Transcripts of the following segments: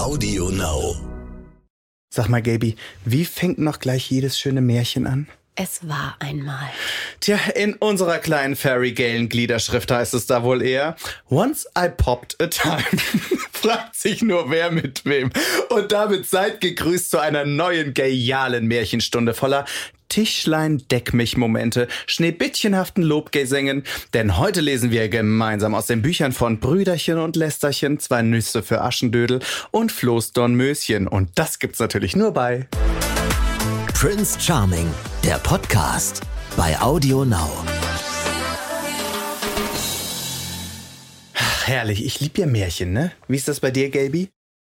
Audio Now. Sag mal, Gaby, wie fängt noch gleich jedes schöne Märchen an? Es war einmal. Tja, in unserer kleinen Fairy Galen Gliederschrift heißt es da wohl eher Once I popped a time. Fragt sich nur wer mit wem. Und damit seid gegrüßt zu einer neuen genialen Märchenstunde voller Tischlein deck mich Momente, schneebittchenhaften Lobgesängen, denn heute lesen wir gemeinsam aus den Büchern von Brüderchen und Lästerchen, zwei Nüsse für Aschendödel und Floß Dornmöschen und das gibt's natürlich nur bei Prince Charming, der Podcast bei Audio Now. Ach, herrlich, ich lieb ja Märchen, ne? Wie ist das bei dir, Gaby?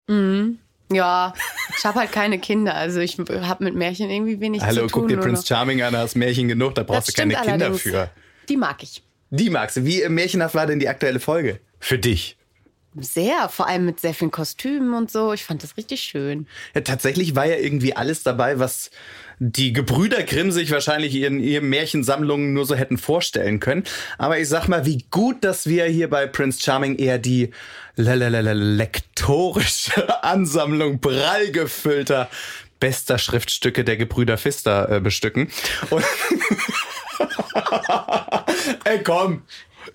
Mhm. Ja, ich habe halt keine Kinder, also ich habe mit Märchen irgendwie wenig Hallo, zu tun. guck dir Prince. Charming an, hast Märchen genug, da brauchst Das du keine Kinder für. Die mag ich. Die magst du. Wie äh, märchenhaft war denn die aktuelle Folge? Für dich? Sehr, vor allem mit sehr vielen Kostümen und so. Ich fand das richtig schön. Ja, tatsächlich war ja irgendwie alles dabei, was die Gebrüder Grimm sich wahrscheinlich in ihren Märchensammlungen nur so hätten vorstellen können. Aber ich sag mal, wie gut, dass wir hier bei Prince Charming eher die lektorische Ansammlung prall gefüllter bester Schriftstücke der Gebrüder Pfister äh, bestücken. Und Ey, komm,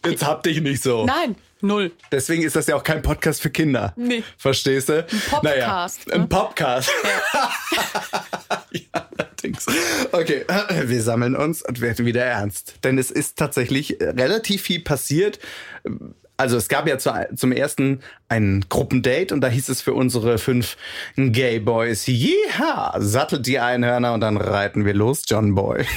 jetzt hab dich nicht so. Nein, null. Deswegen ist das ja auch kein Podcast für Kinder. Nee. Verstehst du? Ein Podcast, Ein ne? Podcast. ja, allerdings. Okay, wir sammeln uns und werden wieder ernst. Denn es ist tatsächlich relativ viel passiert. Also es gab ja zu, zum ersten ein Gruppendate und da hieß es für unsere fünf Gay Boys, jeha, sattelt die Einhörner und dann reiten wir los, John Boy.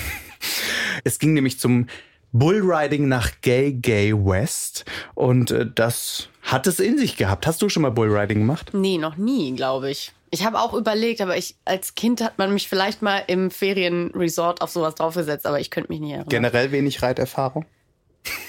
Es ging nämlich zum Bullriding nach Gay Gay West und äh, das hat es in sich gehabt. Hast du schon mal Bullriding gemacht? Nee, noch nie, glaube ich. Ich habe auch überlegt, aber ich als Kind hat man mich vielleicht mal im Ferienresort auf sowas draufgesetzt, aber ich könnte mich nicht erinnern. Generell wenig Reiterfahrung?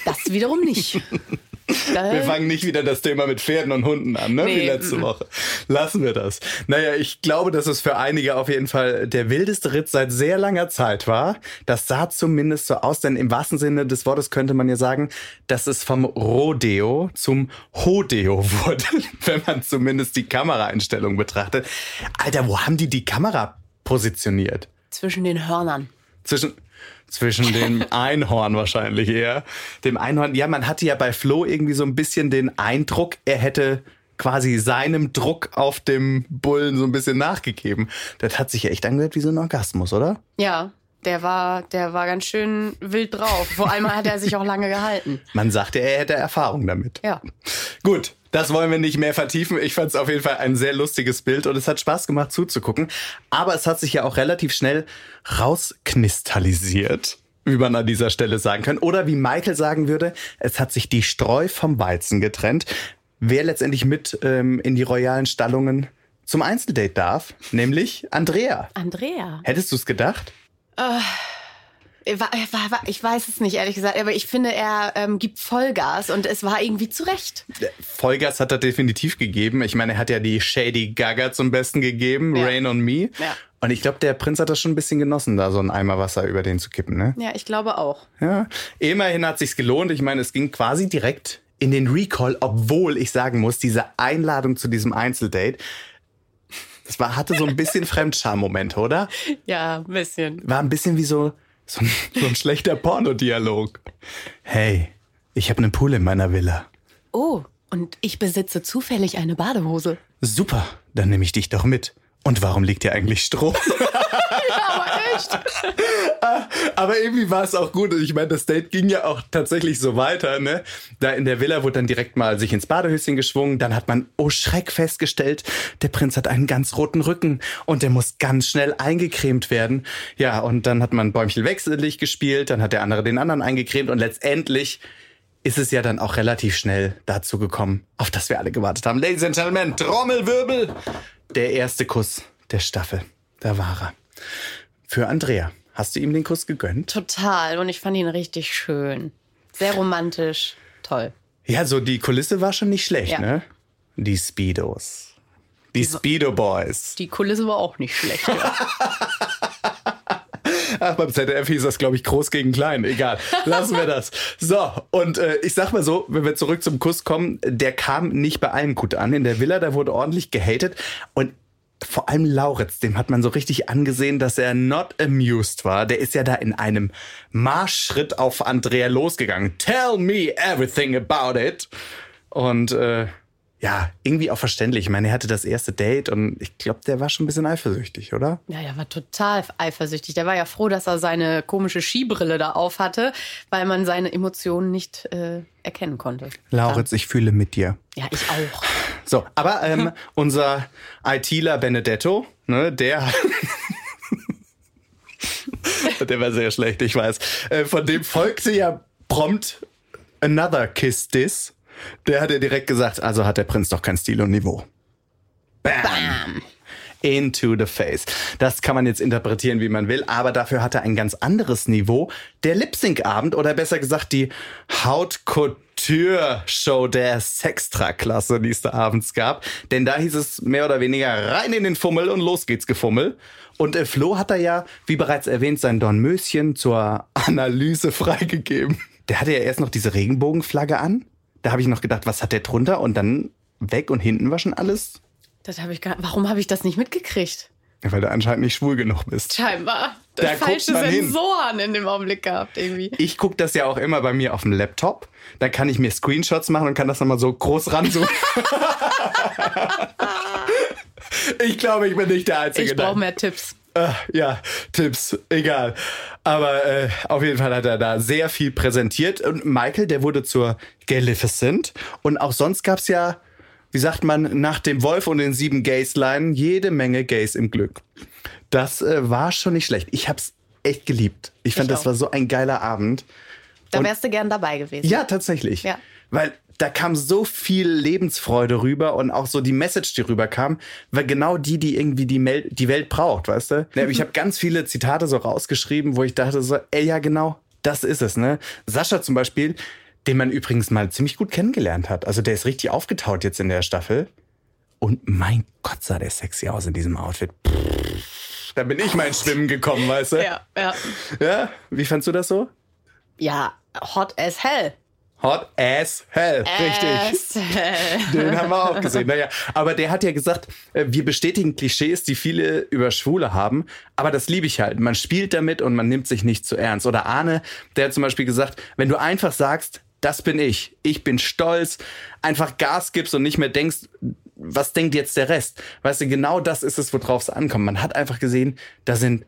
Das wiederum nicht. Da- Wir fangen nicht wieder das Thema mit Pferden und Hunden an, ne? Wie Nee, letzte mm. Woche. Lassen wir das. Naja, ich glaube, dass es für einige auf jeden Fall der wildeste Ritt seit sehr langer Zeit war. Das sah zumindest so aus, denn im wahrsten Sinne des Wortes könnte man ja sagen, dass es vom Rodeo zum Hodeo wurde, wenn man zumindest die Kameraeinstellung betrachtet. Alter, wo haben die die Kamera positioniert? zwischen den Hörnern. Zwischen, zwischen dem Einhorn wahrscheinlich eher. Dem Einhorn, ja, man hatte ja bei Flo irgendwie so ein bisschen den Eindruck, er hätte quasi seinem Druck auf dem Bullen so ein bisschen nachgegeben. Das hat sich ja echt angehört wie so ein Orgasmus, oder? Ja, der war, der war ganz schön wild drauf. Vor allem hat er sich auch lange gehalten. Man sagte, er hätte Erfahrung damit. Ja. Gut, das wollen wir nicht mehr vertiefen. Ich fand es auf jeden Fall ein sehr lustiges Bild und es hat Spaß gemacht zuzugucken. Aber es hat sich ja auch relativ schnell rausknistallisiert, wie man an dieser Stelle sagen kann. Oder wie Michael sagen würde, es hat sich die Streu vom Weizen getrennt. Wer letztendlich mit ähm, in die royalen Stallungen zum Einzeldate darf, nämlich Andrea. Andrea. Hättest du es gedacht? Wa- ich wa- wa- ich weiß es nicht, ehrlich gesagt, aber ich finde, er ähm, gibt Vollgas und es war irgendwie zurecht. Vollgas hat er definitiv gegeben. Ich meine, er hat ja die Shady Gaga zum Besten gegeben, Ja. Rain on Me. Ja. Und ich glaube, der Prinz hat das schon ein bisschen genossen, da so einen Eimer Wasser über den zu kippen, ne? Ja, ich glaube auch. Ja. Immerhin hat sich's gelohnt. Ich meine, es ging quasi direkt in den Recall, obwohl ich sagen muss, diese Einladung zu diesem Einzeldate, das war, hatte so ein bisschen Fremdscham-Moment, oder? Ja, ein bisschen. War ein bisschen wie so, so, ein, so ein schlechter Pornodialog. Hey, ich habe einen Pool in meiner Villa. Oh, und ich besitze zufällig eine Badehose. Super, dann nehme ich dich doch mit. Und warum liegt hier eigentlich Stroh? Aber echt? Aber irgendwie war es auch gut. Und ich meine, das Date ging ja auch tatsächlich so weiter. Ne? Da in der Villa wurde dann direkt mal sich ins Badehöschen geschwungen. Dann hat man, oh Schreck, festgestellt, der Prinz hat einen ganz roten Rücken und der muss ganz schnell eingecremt werden. Ja, und dann hat man Bäumchen wechselig gespielt. Dann hat der andere den anderen eingecremt. Und letztendlich ist es ja dann auch relativ schnell dazu gekommen, auf das wir alle gewartet haben. Ladies and Gentlemen, Trommelwirbel! Der erste Kuss der Staffel. Da war er. Für Andrea. Hast du ihm den Kuss gegönnt? Total. Und ich fand ihn richtig schön. Sehr romantisch. Toll. Ja, so die Kulisse war schon nicht schlecht, Ja. ne? Die Speedos. Die Speedo Boys. Die Kulisse war auch nicht schlecht. Ja. Ach, beim ZDF hieß das, glaube ich, groß gegen klein. Egal, lassen wir das. So, und äh, ich sag mal so, wenn wir zurück zum Kuss kommen, der kam nicht bei allen gut an. In der Villa, da wurde ordentlich gehatet. Und vor allem Lauritz, dem hat man so richtig angesehen, dass er not amused war. Der ist ja da in einem Marschschritt auf Andrea losgegangen. Tell me everything about it. Und äh, ja, irgendwie auch verständlich. Ich meine, er hatte das erste Date und ich glaube, der war schon ein bisschen eifersüchtig, oder? Ja, der war total eifersüchtig. Der war ja froh, dass er seine komische Skibrille da auf hatte, weil man seine Emotionen nicht äh, erkennen konnte. Lauritz, ich fühle mit dir. Ja, ich auch. So, aber ähm, unser ITler Benedetto, ne, der. der war sehr schlecht, ich weiß. Äh, von dem folgte ja prompt Another Kiss This. Der hat ja direkt gesagt, also hat der Prinz doch kein Stil und Niveau. Bam. Bam. Into the face. Das kann man jetzt interpretieren, wie man will, aber dafür hat er ein ganz anderes Niveau. Der Lip-Sync-Abend oder besser gesagt die Haute Couture-Show der Sextra-Klasse, die es da abends gab. Denn da hieß es mehr oder weniger rein in den Fummel und los geht's Gefummel. Und äh, Flo hat da ja, wie bereits erwähnt, sein Dornmöschen zur Analyse freigegeben. Der hatte ja erst noch diese Regenbogenflagge an da habe ich noch gedacht, was hat der drunter? Und dann weg und hinten war schon alles. Das habe ich gar, warum habe ich das nicht mitgekriegt? Ja, weil du anscheinend nicht schwul genug bist. Scheinbar. Da falsche Sensoren hin. in dem Augenblick gehabt irgendwie. Ich gucke das ja auch immer bei mir auf dem Laptop. Da kann ich mir Screenshots machen und kann das nochmal so groß ranzoomen. ich glaube, ich bin nicht der Einzige. Ich brauche mehr Tipps. Uh, ja, Tipps, egal. Aber äh, auf jeden Fall hat er da sehr viel präsentiert. Und Michael, der wurde zur Galificent. Und auch sonst gab's ja, wie sagt man, nach dem Wolf und den sieben Gays-Line jede Menge Gays im Glück. Das äh, war schon nicht schlecht. Ich hab's echt geliebt. Ich fand, das war so ein geiler Abend. Da wärst du gern dabei gewesen. Ja, tatsächlich. Ja. Weil da kam so viel Lebensfreude rüber und auch so die Message, die rüberkam, war genau die, die irgendwie die, Mel die Welt braucht, weißt du? Ich habe ganz viele Zitate so rausgeschrieben, wo ich dachte so, ey, ja genau, das ist es, ne? Sascha zum Beispiel, den man übrigens mal ziemlich gut kennengelernt hat. Also der ist richtig aufgetaut jetzt in der Staffel. Und mein Gott, sah der sexy aus in diesem Outfit. Pff, da bin ich mal ins Schwimmen gekommen, weißt du? Ja, ja. Ja, wie fandst du das so? Ja, hot as hell. Hot as hell, richtig. Hell. Den haben wir auch gesehen. Naja, aber der hat ja gesagt, äh, wir bestätigen Klischees, die viele über Schwule haben. Aber das liebe ich halt. Man spielt damit und man nimmt sich nicht zu ernst. Oder Arne, der hat zum Beispiel gesagt, wenn du einfach sagst, das bin ich, ich bin stolz, einfach Gas gibst und nicht mehr denkst, was denkt jetzt der Rest? Weißt du, genau das ist es, worauf es ankommt. Man hat einfach gesehen, da sind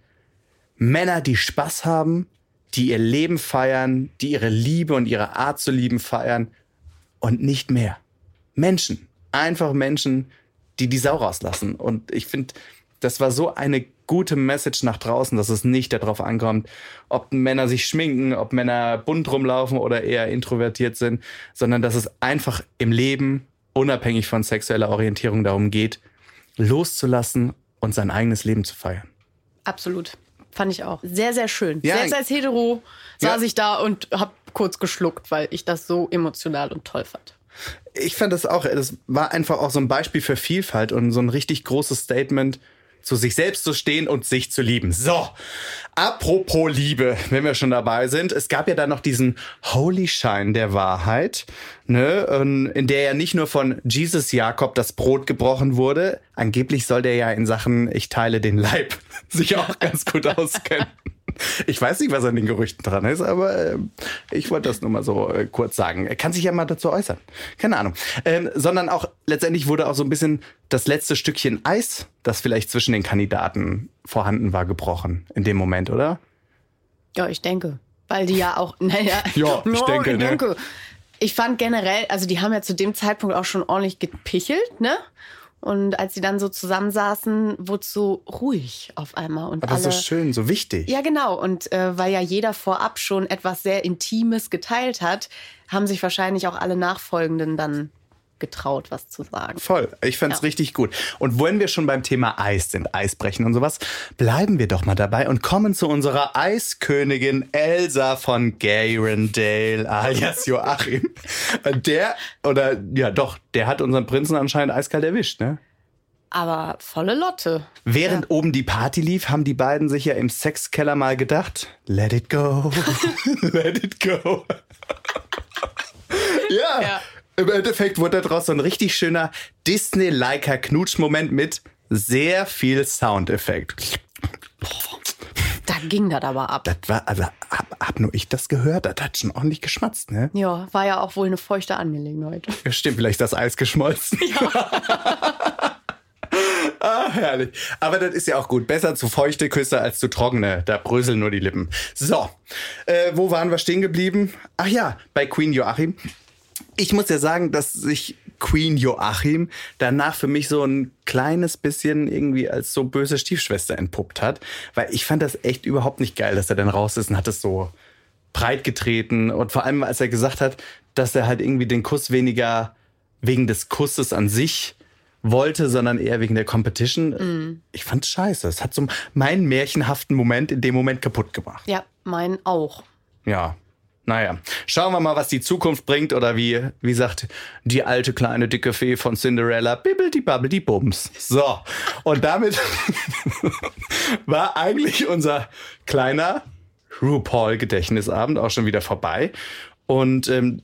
Männer, die Spaß haben, die ihr Leben feiern, die ihre Liebe und ihre Art zu lieben feiern und nicht mehr. Menschen, einfach Menschen, die die Sau rauslassen. Und ich finde, das war so eine gute Message nach draußen, dass es nicht darauf ankommt, ob Männer sich schminken, ob Männer bunt rumlaufen oder eher introvertiert sind, sondern dass es einfach im Leben, unabhängig von sexueller Orientierung, darum geht, loszulassen und sein eigenes Leben zu feiern. Absolut. Fand ich auch. Sehr, sehr schön. Ja. Selbst als Hetero saß ja. ich da und hab kurz geschluckt, weil ich das so emotional und toll fand. Ich fand das auch, das war einfach auch so ein Beispiel für Vielfalt und so ein richtig großes Statement zu sich selbst zu stehen und sich zu lieben. So, apropos Liebe, wenn wir schon dabei sind. Es gab ja da noch diesen Holy Shine der Wahrheit, ne, in der ja nicht nur von Jesus Jakob das Brot gebrochen wurde. Angeblich soll der ja in Sachen Ich teile den Leib sich auch ganz gut auskennen. Ich weiß nicht, was an den Gerüchten dran ist, aber äh, ich wollte das nur mal so äh, kurz sagen. Er kann sich ja mal dazu äußern. Keine Ahnung. Ähm, sondern auch letztendlich wurde auch so ein bisschen das letzte Stückchen Eis, das vielleicht zwischen den Kandidaten vorhanden war, gebrochen in dem Moment, oder? Ja, ich denke. Weil die ja auch, naja, ja, ich denke, ich ne? denke. Ne? Ich fand generell, also die haben ja zu dem Zeitpunkt auch schon ordentlich gepichelt, ne? Und als sie dann so zusammensaßen, wurde es so ruhig auf einmal. Und Aber alle, so schön, so wichtig. Ja, genau. Und äh, weil ja jeder vorab schon etwas sehr Intimes geteilt hat, haben sich wahrscheinlich auch alle Nachfolgenden dann getraut, was zu sagen. Voll. Ich fand's ja. richtig gut. Und wenn wir schon beim Thema Eis sind, Eisbrechen und sowas, bleiben wir doch mal dabei und kommen zu unserer Eiskönigin Elsa von Garendale, alias Joachim. Der, oder ja doch, der hat unseren Prinzen anscheinend eiskalt erwischt, ne? Aber volle Lotte. Während oben die Party lief, haben die beiden sich ja im Sexkeller mal gedacht, let it go, let it go. ja. Ja. Im Endeffekt wurde daraus so ein richtig schöner Disney-liker Knutsch-Moment mit sehr viel Soundeffekt. Da ging das aber ab. Das war, also hab, hab nur ich das gehört, das hat schon ordentlich geschmatzt, ne? Ja, war ja auch wohl eine feuchte Angelegenheit. Ja, stimmt, vielleicht ist das Eis geschmolzen. ah, herrlich. Aber das ist ja auch gut. Besser zu feuchte Küsse als zu trockene. Da bröseln nur die Lippen. So, äh, wo waren wir stehen geblieben? Ach ja, bei Queen Joachim. Ich muss ja sagen, dass sich Queen Joachim danach für mich so ein kleines bisschen irgendwie als so böse Stiefschwester entpuppt hat. Weil ich fand das echt überhaupt nicht geil, dass er dann raus ist und hat es so breit getreten. Und vor allem, als er gesagt hat, dass er halt irgendwie den Kuss weniger wegen des Kusses an sich wollte, sondern eher wegen der Competition. Ich fand's scheiße. Es hat so meinen märchenhaften Moment in dem Moment kaputt gemacht. Ja, mein auch. Ja. Naja, schauen wir mal, was die Zukunft bringt oder wie, wie sagt die alte kleine dicke Fee von Cinderella, bibbeldi babbeldi bums. So, und damit war eigentlich unser kleiner RuPaul-Gedächtnisabend auch schon wieder vorbei. Und ähm,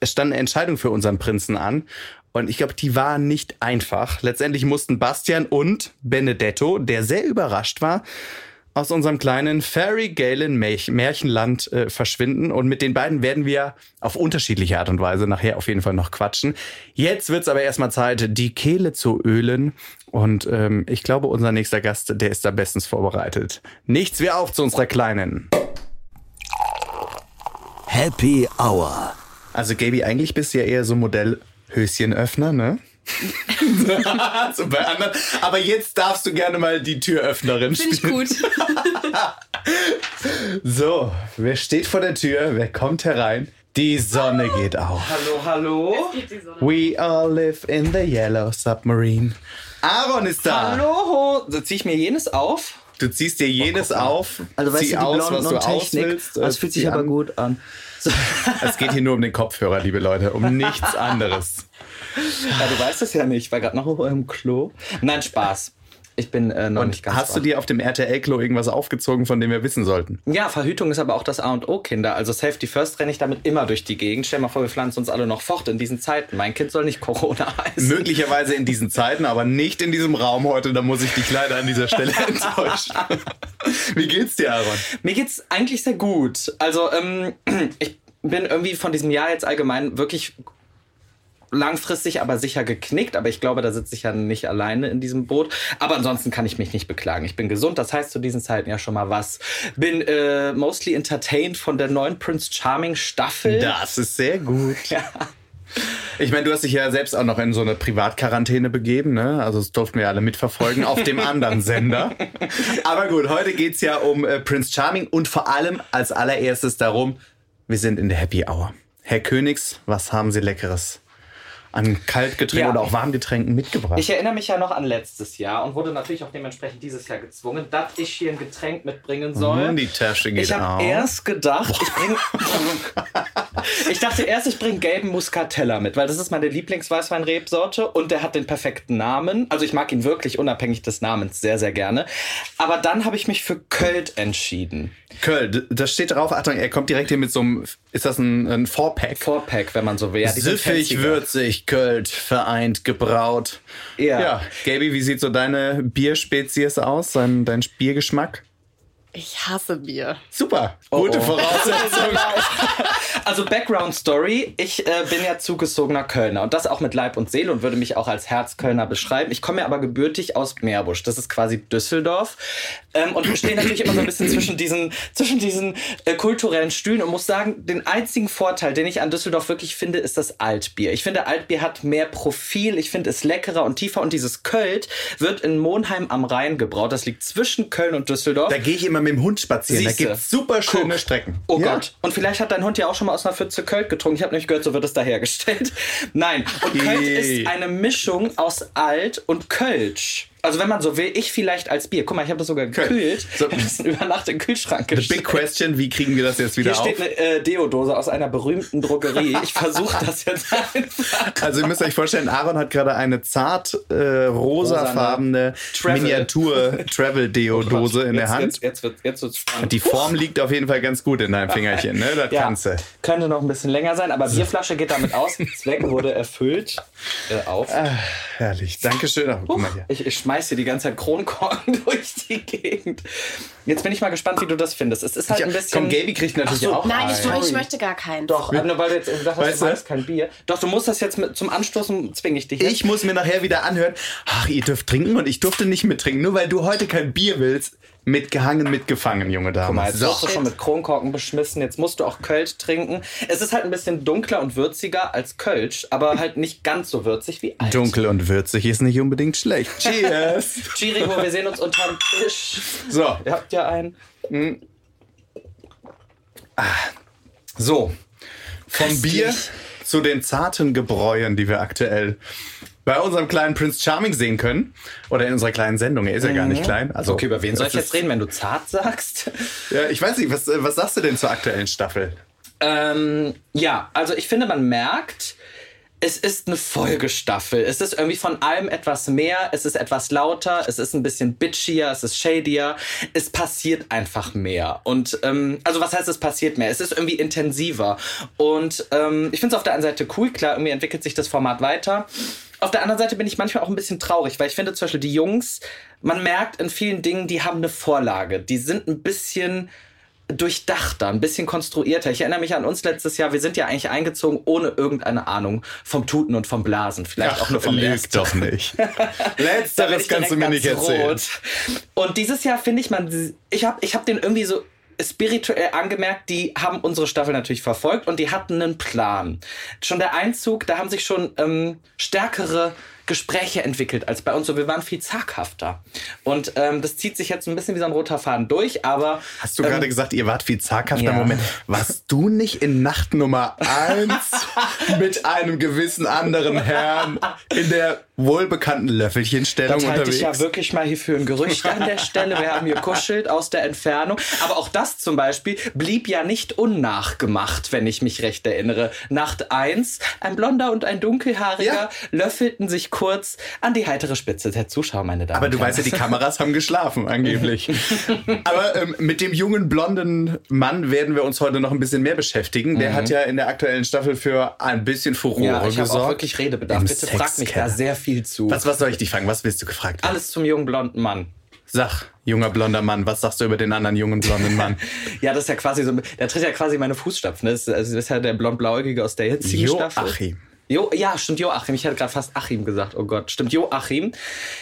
es stand eine Entscheidung für unseren Prinzen an. Und ich glaube, die war nicht einfach. Letztendlich mussten Bastian und Benedetto, der sehr überrascht war, aus unserem kleinen Fairy Galen Märchenland äh, verschwinden. Und mit den beiden werden wir auf unterschiedliche Art und Weise nachher auf jeden Fall noch quatschen. Jetzt wird's aber erstmal Zeit, die Kehle zu ölen. Und ähm, ich glaube, unser nächster Gast, der ist da bestens vorbereitet. Nichts wie auf zu unserer Kleinen. Happy Hour. Also Gaby, eigentlich bist du ja eher so Modell Höschenöffner, ne? so bei anderen. Aber jetzt darfst du gerne mal die Türöffnerin Finde ich spielen. gut. So, wer steht vor der Tür? Wer kommt herein? Die Sonne geht auf. Hallo, hallo. We all live in the yellow submarine. Aaron ist da. Hallo. So ziehe ich mir jenes auf. Du ziehst dir jenes auf. Also weißt zieh du, die aus, was Blonde du und aus Technik. willst. Das fühlt sich aber an. gut an. So. Es geht hier nur um den Kopfhörer, liebe Leute, um nichts anderes. Ja, du weißt es ja nicht. Ich war gerade noch im Klo. Nein, Spaß. Ich bin äh, noch Und nicht ganz hast du dir auf dem RTL-Klo irgendwas aufgezogen, von dem wir wissen sollten? Ja, Verhütung ist aber auch das A und O, Kinder. Also Safety First renne ich damit immer durch die Gegend. Stell mal vor, wir pflanzen uns alle noch fort in diesen Zeiten. Mein Kind soll nicht Corona heißen. Möglicherweise in diesen Zeiten, aber nicht in diesem Raum heute. Da muss ich dich leider an dieser Stelle enttäuschen. Wie geht's dir, Aaron? Mir geht's eigentlich sehr gut. Also, ähm, ich bin irgendwie von diesem Jahr jetzt allgemein wirklich langfristig, aber sicher geknickt. Aber ich glaube, da sitze ich ja nicht alleine in diesem Boot. Aber ansonsten kann ich mich nicht beklagen. Ich bin gesund, das heißt zu diesen Zeiten ja schon mal was. Bin äh, mostly entertained von der neuen Prince Charming Staffel. Das ist sehr gut. Ja. Ich meine, du hast dich ja selbst auch noch in so eine Privatquarantäne begeben, ne? Also das durften wir alle mitverfolgen auf dem anderen Sender. Aber gut, heute geht's ja um äh, Prince Charming und vor allem als allererstes darum, wir sind in der Happy Hour. Herr Königs, was haben Sie Leckeres an Kaltgetränken Ja. oder auch Warmgetränken mitgebracht? Ich erinnere mich ja noch an letztes Jahr und wurde natürlich auch dementsprechend dieses Jahr gezwungen, dass ich hier ein Getränk mitbringen soll. Hm, die Tasche geht Ich habe erst gedacht, ich bringe. ich dachte erst, ich bringe gelben Muscatella mit, weil das ist meine Lieblingsweißwein-Rebsorte und der hat den perfekten Namen. Also ich mag ihn wirklich unabhängig des Namens sehr, sehr gerne. Aber dann habe ich mich für Költ entschieden. Köln, das steht drauf. Achtung, er kommt direkt hier mit so einem, ist das ein, ein Four-Pack? Four-Pack, wenn man so will. Ja, Süffig, würzig, Költ, vereint, gebraut. Ja. Ja, Gaby, wie sieht so deine Bierspezies aus, dein, dein Biergeschmack? Ich hasse Bier. Super, gute oh. Voraussetzung. Also Background Story, ich äh, bin ja zugezogener Kölner und das auch mit Leib und Seele und würde mich auch als Herzkölner beschreiben. Ich komme ja aber gebürtig aus Meerbusch, das ist quasi Düsseldorf ähm, und stehe natürlich immer so ein bisschen zwischen diesen, zwischen diesen äh, kulturellen Stühlen und muss sagen, den einzigen Vorteil, den ich an Düsseldorf wirklich finde, ist das Altbier. Ich finde, Altbier hat mehr Profil, ich finde es leckerer und tiefer und dieses Költ wird in Monheim am Rhein gebraut. Das liegt zwischen Köln und Düsseldorf. Da gehe ich immer mit dem Hund spazieren. Siehste. Da gibt's super schöne Guck. Strecken. Oh Ja. Gott. Und vielleicht hat dein Hund ja auch schon mal aus einer Pfütze Köln getrunken. Ich habe nämlich gehört, so wird es da hergestellt. Nein. Und Köln ist eine Mischung aus Alt und Kölsch. Also wenn man so will, ich vielleicht als Bier. Guck mal, ich habe das sogar gekühlt. So. Ich habe das über Nacht in den Kühlschrank The gestellt. big question, wie kriegen wir das jetzt wieder Hier auf? steht eine äh, Deodose aus einer berühmten Drogerie. Ich versuche das jetzt einfach. Also ihr müsst euch vorstellen, Aaron hat gerade eine zart äh, rosafarbene Travel. Miniatur Travel Deo Dose in der Hand. Jetzt, jetzt wird jetzt wird's spannend. Die Form liegt auf jeden Fall ganz gut in deinem Fingerchen, ne? Das ja, kannst du. könnte noch ein bisschen länger sein, aber Bierflasche geht damit aus. Zweck wurde erfüllt. Äh, auf. Herrlich. Dankeschön. Ach, guck mal hier. Ich, ich schmeiß hier die ganze Zeit Kronkorken durch die Gegend. Jetzt bin ich mal gespannt, wie du das findest. Es ist halt ein bisschen. Komm, Gaby kriegt natürlich so. auch Nein, ich, ich möchte gar keinen. Doch, nur weil du jetzt gesagt hast, Weißt du? magst kein Bier. Doch, du musst das jetzt mit, zum Anstoßen zwinge ich dich. jetzt. Ich muss mir nachher wieder anhören, ach, ihr dürft trinken und ich durfte nicht mittrinken, nur weil du heute kein Bier willst. Mitgehangen, mitgefangen, junge Dame. Guck mal, jetzt so. wirst du schon mit Kronkorken beschmissen. Jetzt musst du auch Kölsch trinken. Es ist halt ein bisschen dunkler und würziger als Kölsch, aber halt nicht ganz so würzig wie alt. Dunkel und würzig ist nicht unbedingt schlecht. Cheers. Chirigo, wir sehen uns unterm Tisch. So, Ihr habt ja einen. so. Vom. Bier zu den zarten Gebräuen, die wir aktuell bei unserem kleinen Prince Charming sehen können. Oder in unserer kleinen Sendung. Er ist ja gar nicht klein. Also, Okay, über wen soll ich jetzt reden, wenn du zart sagst? Ja, ich weiß nicht, was, äh, was sagst du denn zur aktuellen Staffel? Ähm, ja, also ich finde, man merkt, es ist eine Folgestaffel. Es ist irgendwie von allem etwas mehr. Es ist etwas lauter. Es ist ein bisschen bitchier. Es ist shadier. Es passiert einfach mehr. Und ähm, also was heißt, es passiert mehr? Es ist irgendwie intensiver. Und ähm, ich finde es auf der einen Seite cool. Klar, irgendwie entwickelt sich das Format weiter. Auf der anderen Seite bin ich manchmal auch ein bisschen traurig, weil ich finde zum Beispiel die Jungs, man merkt in vielen Dingen, die haben eine Vorlage. Die sind ein bisschen durchdachter, ein bisschen konstruierter. Ich erinnere mich an uns letztes Jahr, wir sind ja eigentlich eingezogen ohne irgendeine Ahnung vom Tuten und vom Blasen. Vielleicht auch nur vom Ersten. doch nicht. Letzteres kannst du mir nicht erzählen. rot. Und dieses Jahr finde ich man, ich habe ich hab den irgendwie so spirituell angemerkt, die haben unsere Staffel natürlich verfolgt und die hatten einen Plan. Schon der Einzug, da haben sich schon ähm, stärkere Gespräche entwickelt als bei uns. So, wir waren viel zaghafter. Und ähm, das zieht sich jetzt ein bisschen wie so ein roter Faden durch, aber Hast du gerade gesagt, ihr wart viel zaghafter? ja. Moment, warst du nicht in Nacht Nummer eins mit einem gewissen anderen Herrn in der wohlbekannten Löffelchenstellung Das halte unterwegs? ich ja wirklich mal hier für ein Gerücht an der Stelle. Wir haben hier kuschelt aus der Entfernung. Aber auch das zum Beispiel blieb ja nicht unnachgemacht, wenn ich mich recht erinnere. Nacht 1, ein Blonder und ein Dunkelhaariger Ja. löffelten sich kurz an die heitere Spitze der Zuschauer, meine Damen Aber du weißt ja, die Kameras haben geschlafen, angeblich. Aber ähm, mit dem jungen blonden Mann werden wir uns heute noch ein bisschen mehr beschäftigen. Der hat ja in der aktuellen Staffel für ein bisschen Furore Mhm. ja, ich habe gesorgt. auch wirklich Redebedarf. Im Bitte frag mich da sehr viel zu. Was, was soll ich dich fragen? Was willst du gefragt werden? Alles zum jungen blonden Mann. Sag, junger blonder Mann, was sagst du über den anderen jungen blonden Mann? Ja, das ist ja quasi so, der tritt ja quasi meine Fußstapfen. Das ist, also das ist ja der blond-blauäugige aus der jetzigen Staffel. Joachim. Jo, ja, stimmt, Joachim. Ich hatte gerade fast Achim gesagt. Oh Gott, stimmt, Joachim.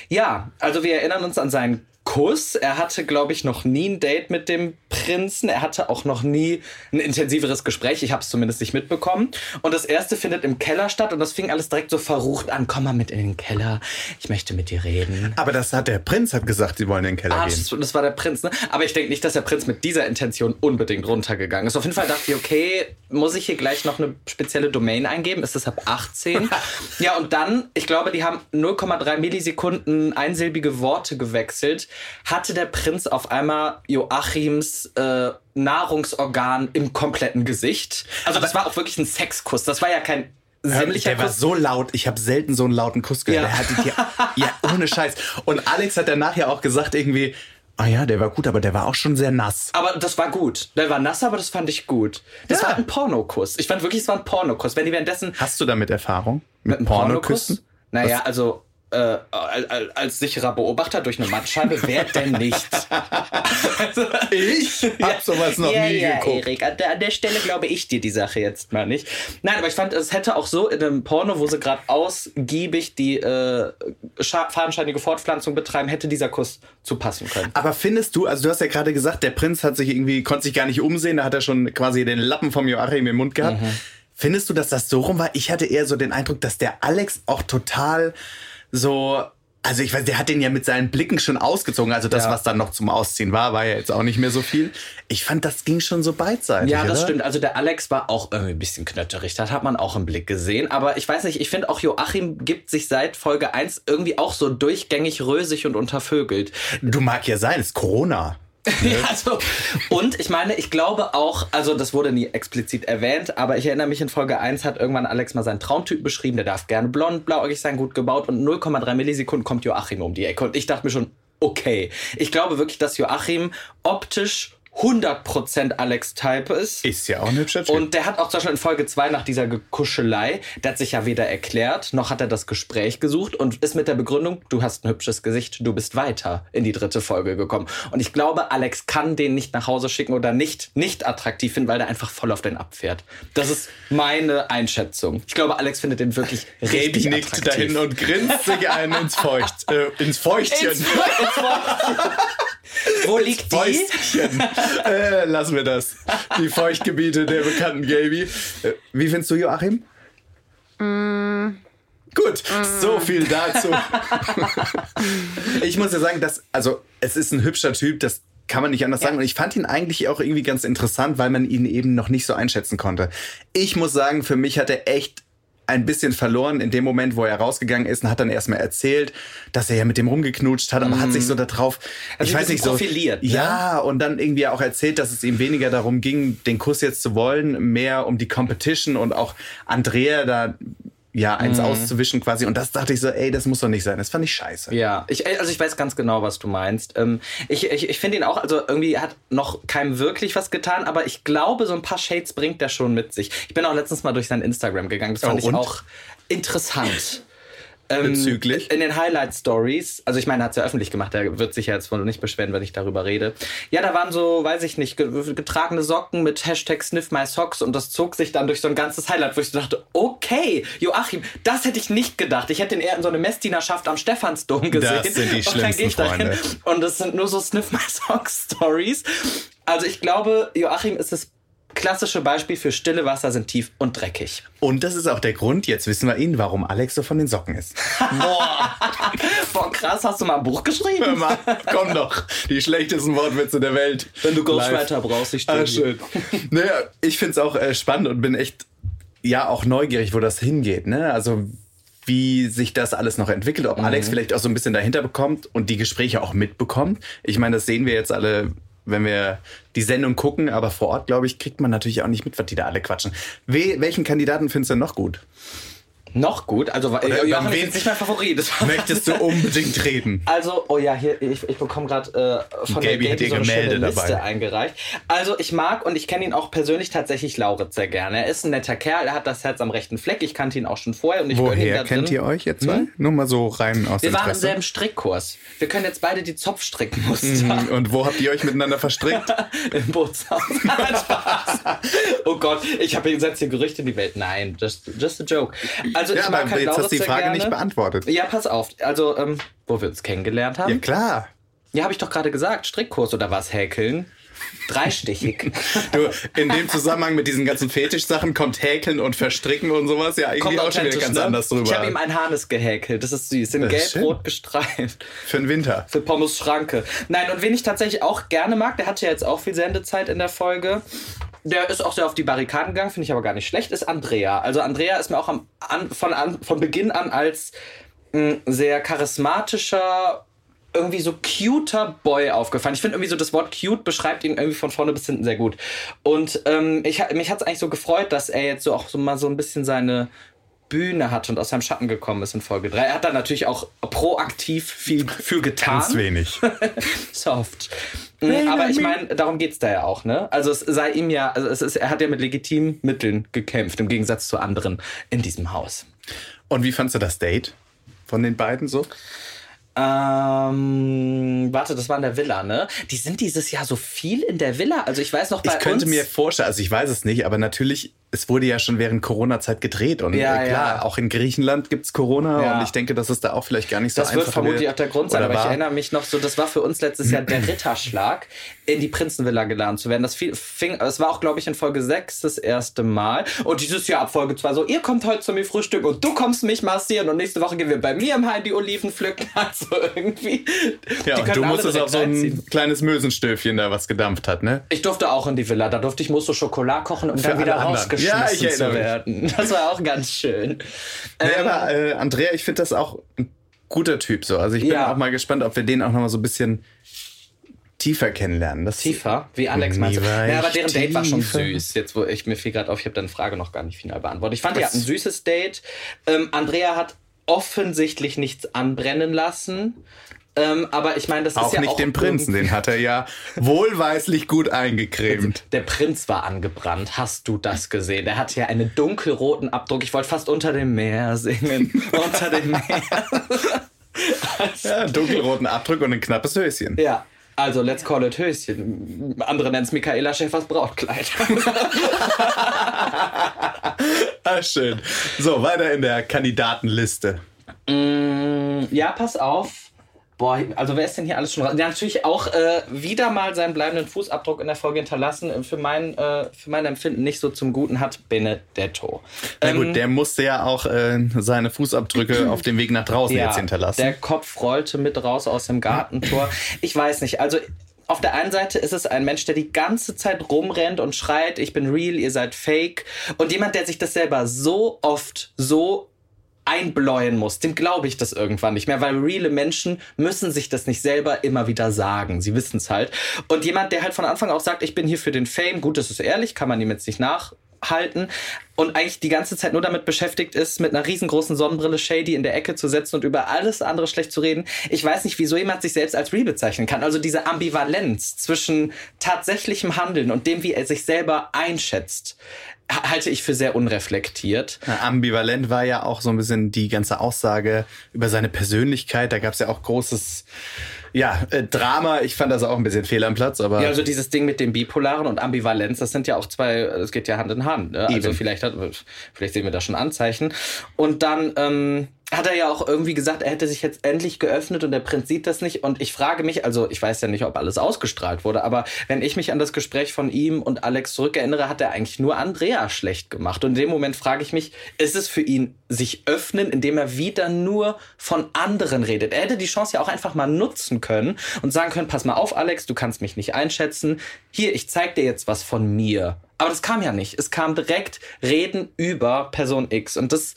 Ja, also wir erinnern uns an seinen Kuss. Er hatte, glaube ich, noch nie ein Date mit dem Prinzen. Er hatte auch noch nie ein intensiveres Gespräch. Ich habe es zumindest nicht mitbekommen. Und das erste findet im Keller statt und das fing alles direkt so verrucht an. Komm mal mit in den Keller. Ich möchte mit dir reden. Aber das hat der Prinz hat gesagt, sie wollen in den Keller Ah, gehen. das, das war der Prinz, ne? Aber ich denke nicht, dass der Prinz mit dieser Intention unbedingt runtergegangen ist. Auf jeden Fall dachte ich, okay, muss ich hier gleich noch eine spezielle Domain eingeben? Ist das ab 18? ja, und dann, ich glaube, die haben 0,3 Millisekunden einsilbige Worte gewechselt. Hatte der Prinz auf einmal Joachims äh, Nahrungsorgan im kompletten Gesicht. Also, das war auch wirklich ein Sexkuss. Das war ja kein sinnlicher der war Kuss. so laut, ich habe selten so einen lauten Kuss gehört. Ja. Der hatte ja, ohne Scheiß. Und Alex hat danach ja auch gesagt irgendwie, ah ja, der war gut, aber der war auch schon sehr nass. Aber das war gut. Der war nass, aber das fand ich gut. Das Ja. war ein Pornokuss. Ich fand wirklich, es war ein Pornokuss. Wenn die währenddessen Hast du damit Erfahrung? Mit, einem Pornoküssen? Naja, also äh, als, als sicherer Beobachter durch eine Mattscheibe, wer denn nicht? also, Ich hab sowas noch ja, nie ja, geguckt. Erik, an der, an der Stelle glaube ich dir die Sache jetzt mal nicht. Nein, aber ich fand, es hätte auch so in einem Porno, wo sie gerade ausgiebig die äh, fadenscheinige Fortpflanzung betreiben, hätte dieser Kuss zu passen können. Aber findest du, also du hast ja gerade gesagt, der Prinz hat sich irgendwie, konnte sich gar nicht umsehen, da hat er schon quasi den Lappen vom Joachim im Mund gehabt. Mhm. Findest du, dass das so rum war? Ich hatte eher so den Eindruck, dass der Alex auch total so Also ich weiß, der hat den ja mit seinen Blicken schon ausgezogen. Also das, Ja. was dann noch zum Ausziehen war, war ja jetzt auch nicht mehr so viel. Ich fand, das ging schon so beidseitig. Ja, das oder? stimmt. Also der Alex war auch irgendwie ein bisschen knötterig. Das hat man auch im Blick gesehen. Aber ich weiß nicht, ich finde auch Joachim gibt sich seit Folge 1 irgendwie auch so durchgängig rösig und untervögelt. Du mag ja sein, es ist Corona. Ja, also, und ich meine, ich glaube auch, also das wurde nie explizit erwähnt, aber ich erinnere mich, in Folge 1 hat irgendwann Alex mal seinen Traumtyp beschrieben, der darf gerne blond, blauäugig sein, gut gebaut und 0,3 Millisekunden kommt Joachim um die Ecke. Und ich dachte mir schon, okay. Ich glaube wirklich, dass Joachim optisch 100% Alex-Type ist. Ist ja auch ein hübscher Typ. Und der hat auch zum Beispiel in Folge 2 nach dieser Gekuschelei, der hat sich ja weder erklärt, noch hat er das Gespräch gesucht und ist mit der Begründung, du hast ein hübsches Gesicht, du bist weiter in die dritte Folge gekommen. Und ich glaube, Alex kann den nicht nach Hause schicken oder nicht, nicht attraktiv finden, weil der einfach voll auf den abfährt. Das ist meine Einschätzung. Ich glaube, Alex findet den wirklich richtig Gaby nickt attraktiv. dahin und grinst sich einen ins Feucht, äh, ins Feuchtchen. Ins Feu- ins Feu- Wo liegt die? Fäustchen. äh, lassen wir das. Die Feuchtgebiete der bekannten Gaby. Äh, wie findest du Joachim? Gut, so viel dazu. ich muss ja sagen, dass, also, es ist ein hübscher Typ, das kann man nicht anders sagen. Und ich fand ihn eigentlich auch irgendwie ganz interessant, weil man ihn eben noch nicht so einschätzen konnte. Ich muss sagen, für mich hat er echt ein bisschen verloren in dem Moment, wo er rausgegangen ist und hat dann erstmal erzählt, dass er ja mit dem rumgeknutscht hat, aber hat sich so darauf, Also ich weiß nicht, bisschen so profiliert, ne? Ja, und dann irgendwie auch erzählt, dass es ihm weniger darum ging, den Kuss jetzt zu wollen, mehr um die Competition und auch Andrea da ja Mhm. eins auszuwischen quasi. Und das dachte ich so, ey, das muss doch nicht sein. Das fand ich scheiße. Ja, ich, also ich weiß ganz genau, was du meinst. Ähm, ich ich, ich finde ihn auch, also irgendwie hat noch keinem wirklich was getan, aber ich glaube, so ein paar Shades bringt der schon mit sich. Ich bin auch letztens mal durch sein Instagram gegangen. Das fand Oh, ich auch interessant. Ähm, Bezüglich? In den Highlight Stories, also ich meine, er hat es ja öffentlich gemacht, er wird sich ja jetzt wohl nicht beschweren, wenn ich darüber rede. Ja, da waren so, weiß ich nicht, ge- getragene Socken mit Hashtag Sniff My Socks und das zog sich dann durch so ein ganzes Highlight, wo ich so dachte, okay, Joachim, das hätte ich nicht gedacht. Ich hätte ihn eher in so eine Messdienerschaft am Stephansdom gesehen. Das sind die Und dann schlimmsten geh ich dahin Freunde. Und das sind nur so Sniff My Socks Stories. Also ich glaube, Joachim ist das klassische Beispiel für stille Wasser sind tief und dreckig. Und das ist auch der Grund, jetzt wissen wir ihn, warum Alex so von den Socken ist. Boah, krass, hast du mal ein Buch Hör geschrieben? mal, komm doch. Die schlechtesten Wortwitze der Welt. Wenn du. Ghostwriter brauchst, ich stehe Ah, schön. naja, ich finde es auch äh, spannend und bin echt, ja, auch neugierig, wo das hingeht. Ne? Also, wie sich das alles noch entwickelt, ob Alex vielleicht auch so ein bisschen dahinter bekommt und die Gespräche auch mitbekommt. Ich meine, das sehen wir jetzt alle, wenn wir die Sendung gucken, aber vor Ort, glaube ich, kriegt man natürlich auch nicht mit, was die da alle quatschen. We welchen Kandidaten findest du noch gut? Noch gut, also Oder Joachim über ist jetzt nicht mein Favorit. Möchtest du unbedingt reden? Also, oh ja, hier, ich, ich bekomme gerade äh, von Gaby der Gaby so eine schöne Liste dabei. eingereicht. Also, ich mag und ich kenne ihn auch persönlich tatsächlich Lauritz sehr gerne. Er ist ein netter Kerl, er hat das Herz am rechten Fleck. Ich kannte ihn auch schon vorher und ich Woher da kennt drin. ihr euch jetzt zwei? Nur mal so rein aus Wir waren im selben Strickkurs. Wir können jetzt beide die Zopfstrickmuster Mhm, Und wo habt ihr euch miteinander verstrickt? im Bootshaus. Oh Gott, ich habe setze hier Gerüchte in die Welt. Nein, just, just a joke. Also Ja, ich mag aber halt jetzt hast du die Frage gerne. nicht beantwortet. Ja, pass auf. Also, ähm, wo wir uns kennengelernt haben. Ja, klar. Ja, habe ich doch gerade gesagt. Strickkurs oder was? Häkeln? Dreistichig. Du, in dem Zusammenhang mit diesen ganzen Fetischsachen kommt Häkeln und Verstricken und sowas ja eigentlich auch schon wieder ganz ne? anders drüber. Ich habe ihm ein Harnes gehäkelt. Das ist süß. In gelb-rot gestreift. Für den Winter. Für Pommes Schranke. Nein, und wen ich tatsächlich auch gerne mag, der hatte ja jetzt auch viel Sendezeit in der Folge. Der ist auch sehr auf die Barrikaden gegangen, finde ich aber gar nicht schlecht, ist Andrea. Also Andrea ist mir auch am, an, von, an, von Beginn an als mh, sehr charismatischer, irgendwie so cuter Boy aufgefallen. Ich finde irgendwie so das Wort cute beschreibt ihn irgendwie von vorne bis hinten sehr gut. Und ähm, ich, mich hat es eigentlich so gefreut, dass er jetzt so auch so mal so ein bisschen seine Bühne hat und aus seinem Schatten gekommen ist in Folge 3. Er hat da natürlich auch proaktiv viel für getan. Ganz wenig. Soft. Mm, Aber ich meine, darum geht's da ja auch, ne? Also es sei ihm ja, also es ist, er hat ja mit legitimen Mitteln gekämpft, im Gegensatz zu anderen in diesem Haus. Und wie fandst du das Date von den beiden so? Ähm, warte, das war in der Villa, ne? Die sind dieses Jahr so viel in der Villa. Also ich weiß noch bei Ich könnte uns, mir vorstellen, also ich weiß es nicht, aber natürlich es wurde ja schon während Corona-Zeit gedreht und Ja, äh, klar, ja. auch in Griechenland gibt's Corona Ja. und ich denke, dass es da auch vielleicht gar nicht so Das einfach wird vermutlich auch der Grund sein, aber ich war. erinnere mich noch so, das war für uns letztes Jahr der Ritterschlag, in die Prinzenvilla geladen zu werden. Das viel- fing, es war auch, glaube ich, in Folge 6 das erste Mal. Und dieses Jahr ab Folge 2 so, ihr kommt heute zu mir frühstücken und du kommst mich massieren und nächste Woche gehen wir bei mir im Heim die Oliven pflücken. Also irgendwie. Ja, und du musstest auf so ein kleines Mösenstöfchen da, was gedampft hat, ne? Ich durfte auch in die Villa, da durfte ich Mousse au Chocolat kochen und Für dann wieder anderen. Rausgeschmissen Ja, ich erinnere zu mich. werden. Das war auch ganz schön. Nee, Ähm, aber äh, Andrea, ich finde das auch ein guter Typ so. Also ich bin Ja. auch mal gespannt, ob wir den auch noch mal so ein bisschen tiefer kennenlernen. Das Tiefer? Wie Alex meinst du? Ja, aber deren Date war schon tiefer. süß. Jetzt, wo ich mir fiel gerade auf, ich habe deine Frage noch gar nicht final beantwortet. Ich fand, die hatten ein süßes Date. Ähm, Andrea hat offensichtlich nichts anbrennen lassen. Ähm, aber ich meine, das auch ist ja nicht auch den Prinzen, den hat er ja wohlweislich gut eingecremt. Der Prinz war angebrannt. Hast du das gesehen? Der hatte ja einen dunkelroten Abdruck. Ich wollte fast unter dem Meer singen. unter dem Meer. Ja, einen dunkelroten Abdruck und ein knappes Höschen. Ja. Also, let's call it Höschen. Andere nennen es Michaela Schäfers Brautkleid. Ah, schön. So, weiter in der Kandidatenliste. Mm, ja, pass auf. Boah, also wer ist denn hier alles schon raus? Ja, natürlich auch äh, wieder mal seinen bleibenden Fußabdruck in der Folge hinterlassen. Äh, Für mein, äh, für mein Empfinden nicht so zum Guten hat Benedetto. Na Ähm, gut, der musste ja auch äh, seine Fußabdrücke auf dem Weg nach draußen jetzt hinterlassen. Der Kopf rollte mit raus aus dem Gartentor. Ich weiß nicht, also auf der einen Seite ist es ein Mensch, der die ganze Zeit rumrennt und schreit, ich bin real, ihr seid fake. Und jemand, der sich das selber so oft so einbläuen muss, dem glaube ich das irgendwann nicht mehr, weil reale Menschen müssen sich das nicht selber immer wieder sagen. Sie wissen es halt. Und jemand, der halt von Anfang auch sagt, ich bin hier für den Fame, gut, das ist ehrlich, kann man ihm jetzt nicht nachhalten und eigentlich die ganze Zeit nur damit beschäftigt ist, mit einer riesengroßen Sonnenbrille Shady in der Ecke zu setzen und über alles andere schlecht zu reden. Ich weiß nicht, wieso jemand sich selbst als real bezeichnen kann. Also diese Ambivalenz zwischen tatsächlichem Handeln und dem, wie er sich selber einschätzt, halte ich für sehr unreflektiert. Na, ambivalent war ja auch so ein bisschen die ganze Aussage über seine Persönlichkeit. Da gab es ja auch großes ja, äh, Drama. Ich fand das auch ein bisschen fehl am Platz, aber Ja, also dieses Ding mit dem Bipolaren und Ambivalenz, das sind ja auch zwei, es geht ja Hand in Hand. Ne? Also vielleicht hat, vielleicht sehen wir da schon Anzeichen. Und dann ähm, hat er ja auch irgendwie gesagt, er hätte sich jetzt endlich geöffnet und der Prinz sieht das nicht. Und ich frage mich, also ich weiß ja nicht, ob alles ausgestrahlt wurde, aber wenn ich mich an das Gespräch von ihm und Alex zurückerinnere, hat er eigentlich nur Andrea schlecht gemacht. Und in dem Moment frage ich mich, ist es für ihn sich öffnen, indem er wieder nur von anderen redet? Er hätte die Chance ja auch einfach mal nutzen können und sagen können, pass mal auf, Alex, du kannst mich nicht einschätzen. Hier, ich zeig dir jetzt was von mir. Aber das kam ja nicht. Es kam direkt Reden über Person X. Und das,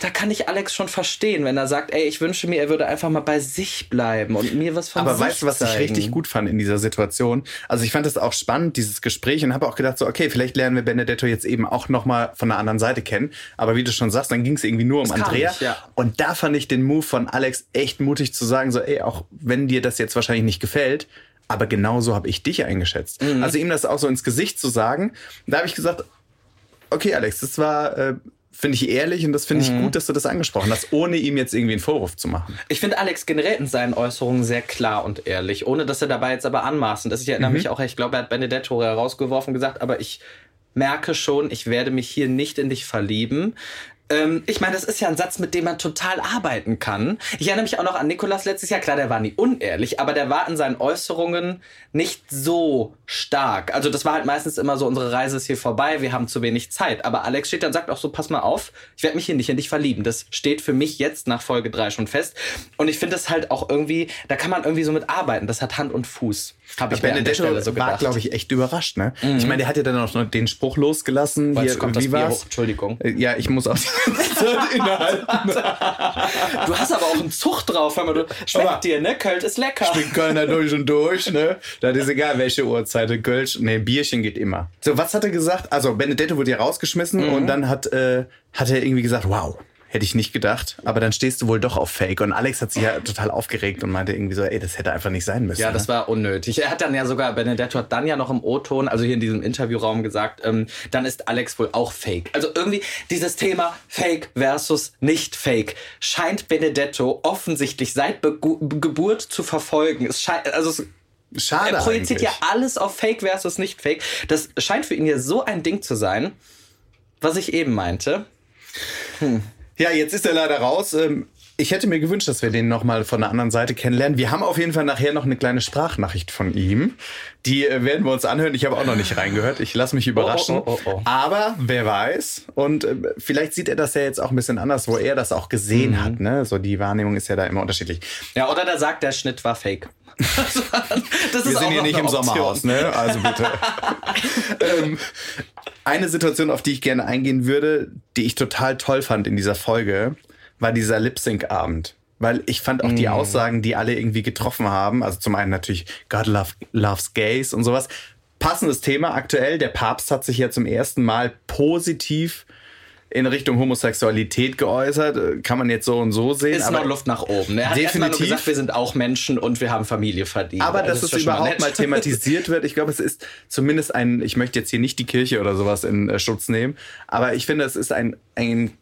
da kann ich Alex schon verstehen, wenn er sagt, ey, ich wünsche mir, er würde einfach mal bei sich bleiben und mir was von Aber weißt du, was ich zeigen. richtig gut fand in dieser Situation? Also ich fand das auch spannend, dieses Gespräch, und habe auch gedacht, so, okay, vielleicht lernen wir Benedetto jetzt eben auch nochmal von der anderen Seite kennen. Aber wie du schon sagst, dann ging es irgendwie nur um kam Andrea. nicht, ja. Und da fand ich den Move von Alex echt mutig zu sagen, so, ey, auch wenn dir das jetzt wahrscheinlich nicht gefällt, aber genauso habe ich dich eingeschätzt. Mhm. Also ihm das auch so ins Gesicht zu sagen, da habe ich gesagt, okay, Alex, das war, äh, finde ich ehrlich und das finde Mhm. ich gut, dass du das angesprochen hast, ohne ihm jetzt irgendwie einen Vorwurf zu machen. Ich finde Alex generell in seinen Äußerungen sehr klar und ehrlich, ohne dass er dabei jetzt aber anmaßend ist. Ich erinnere mich auch, ich glaube, er hat Benedetto herausgeworfen und gesagt, aber ich merke schon, ich werde mich hier nicht in dich verlieben. Ähm, ich meine, das ist ja ein Satz, mit dem man total arbeiten kann. Ich erinnere mich auch noch an Nikolas letztes Jahr. Klar, der war nie unehrlich, aber der war in seinen Äußerungen nicht so stark. Also das war halt meistens immer so, unsere Reise ist hier vorbei, wir haben zu wenig Zeit. Aber Alex steht dann und sagt auch so, pass mal auf, ich werde mich hier nicht in dich verlieben. Das steht für mich jetzt nach Folge 3 schon fest. Und ich finde das halt auch irgendwie, da kann man irgendwie so mit arbeiten. Das hat Hand und Fuß. Habe ich mir an der Benedetto Stelle so war, gedacht. glaube ich, echt überrascht. Ne? Ich meine, der hat ja dann auch noch den Spruch losgelassen. Weil Hier, kommt das wie Bier war's? hoch. Entschuldigung. Äh, Ja, ich muss auch innehalten. Du hast aber auch einen Zucht drauf, wenn man du, schmeckt Aber- dir, ne? Köln ist lecker. Ich bin Kölner durch und durch, ne? Das ist egal, welche Uhrzeit. Kölsch, ne, Bierchen geht immer. So, was hat er gesagt? Also, Benedetto wurde ja rausgeschmissen Mhm. und dann hat, äh, hat er irgendwie gesagt, wow, hätte ich nicht gedacht. Aber dann stehst du wohl doch auf Fake. Und Alex hat sich ja total aufgeregt und meinte irgendwie so, ey, das hätte einfach nicht sein müssen. Ja, das ne? war unnötig. Er hat dann ja sogar, Benedetto hat dann ja noch im O-Ton, also hier in diesem Interviewraum gesagt, ähm, dann ist Alex wohl auch fake. Also irgendwie dieses Thema Fake versus nicht Fake scheint Benedetto offensichtlich seit Begu Geburt zu verfolgen. Es scheint, also es Schade Er projiziert eigentlich. ja alles auf Fake versus nicht Fake. Das scheint für ihn ja so ein Ding zu sein, was ich eben meinte. Ja, jetzt ist er leider raus. Ähm, Ich hätte mir gewünscht, dass wir den nochmal von der anderen Seite kennenlernen. Wir haben auf jeden Fall nachher noch eine kleine Sprachnachricht von ihm. Die äh, werden wir uns anhören. Ich habe auch noch nicht reingehört. Ich lasse mich überraschen. Oh, oh, oh, oh. Aber wer weiß. Und äh, vielleicht sieht er das ja jetzt auch ein bisschen anders, wo er das auch gesehen Mhm. hat. Ne? So die Wahrnehmung ist ja da immer unterschiedlich. Ja, oder der sagt, der Schnitt war fake. das Wir ist auch sind hier nicht im Option. Sommerhaus, ne? Also bitte. ähm, eine Situation, auf die ich gerne eingehen würde, die ich total toll fand in dieser Folge, war dieser Lip-Sync-Abend. Weil ich fand auch Mm. die Aussagen, die alle irgendwie getroffen haben, also zum einen natürlich God love, loves gays und sowas. Passendes Thema aktuell. Der Papst hat sich ja zum ersten Mal positiv in Richtung Homosexualität geäußert. Kann man jetzt so und so sehen. Ist noch Luft nach oben. Er hat mal Definitiv. gesagt, wir sind auch Menschen und wir haben Familie verdient. Aber Also dass das es überhaupt nett. mal thematisiert wird, ich glaube, es ist zumindest ein, ich möchte jetzt hier nicht die Kirche oder sowas in äh, Schutz nehmen, aber ich finde, es ist ein, ein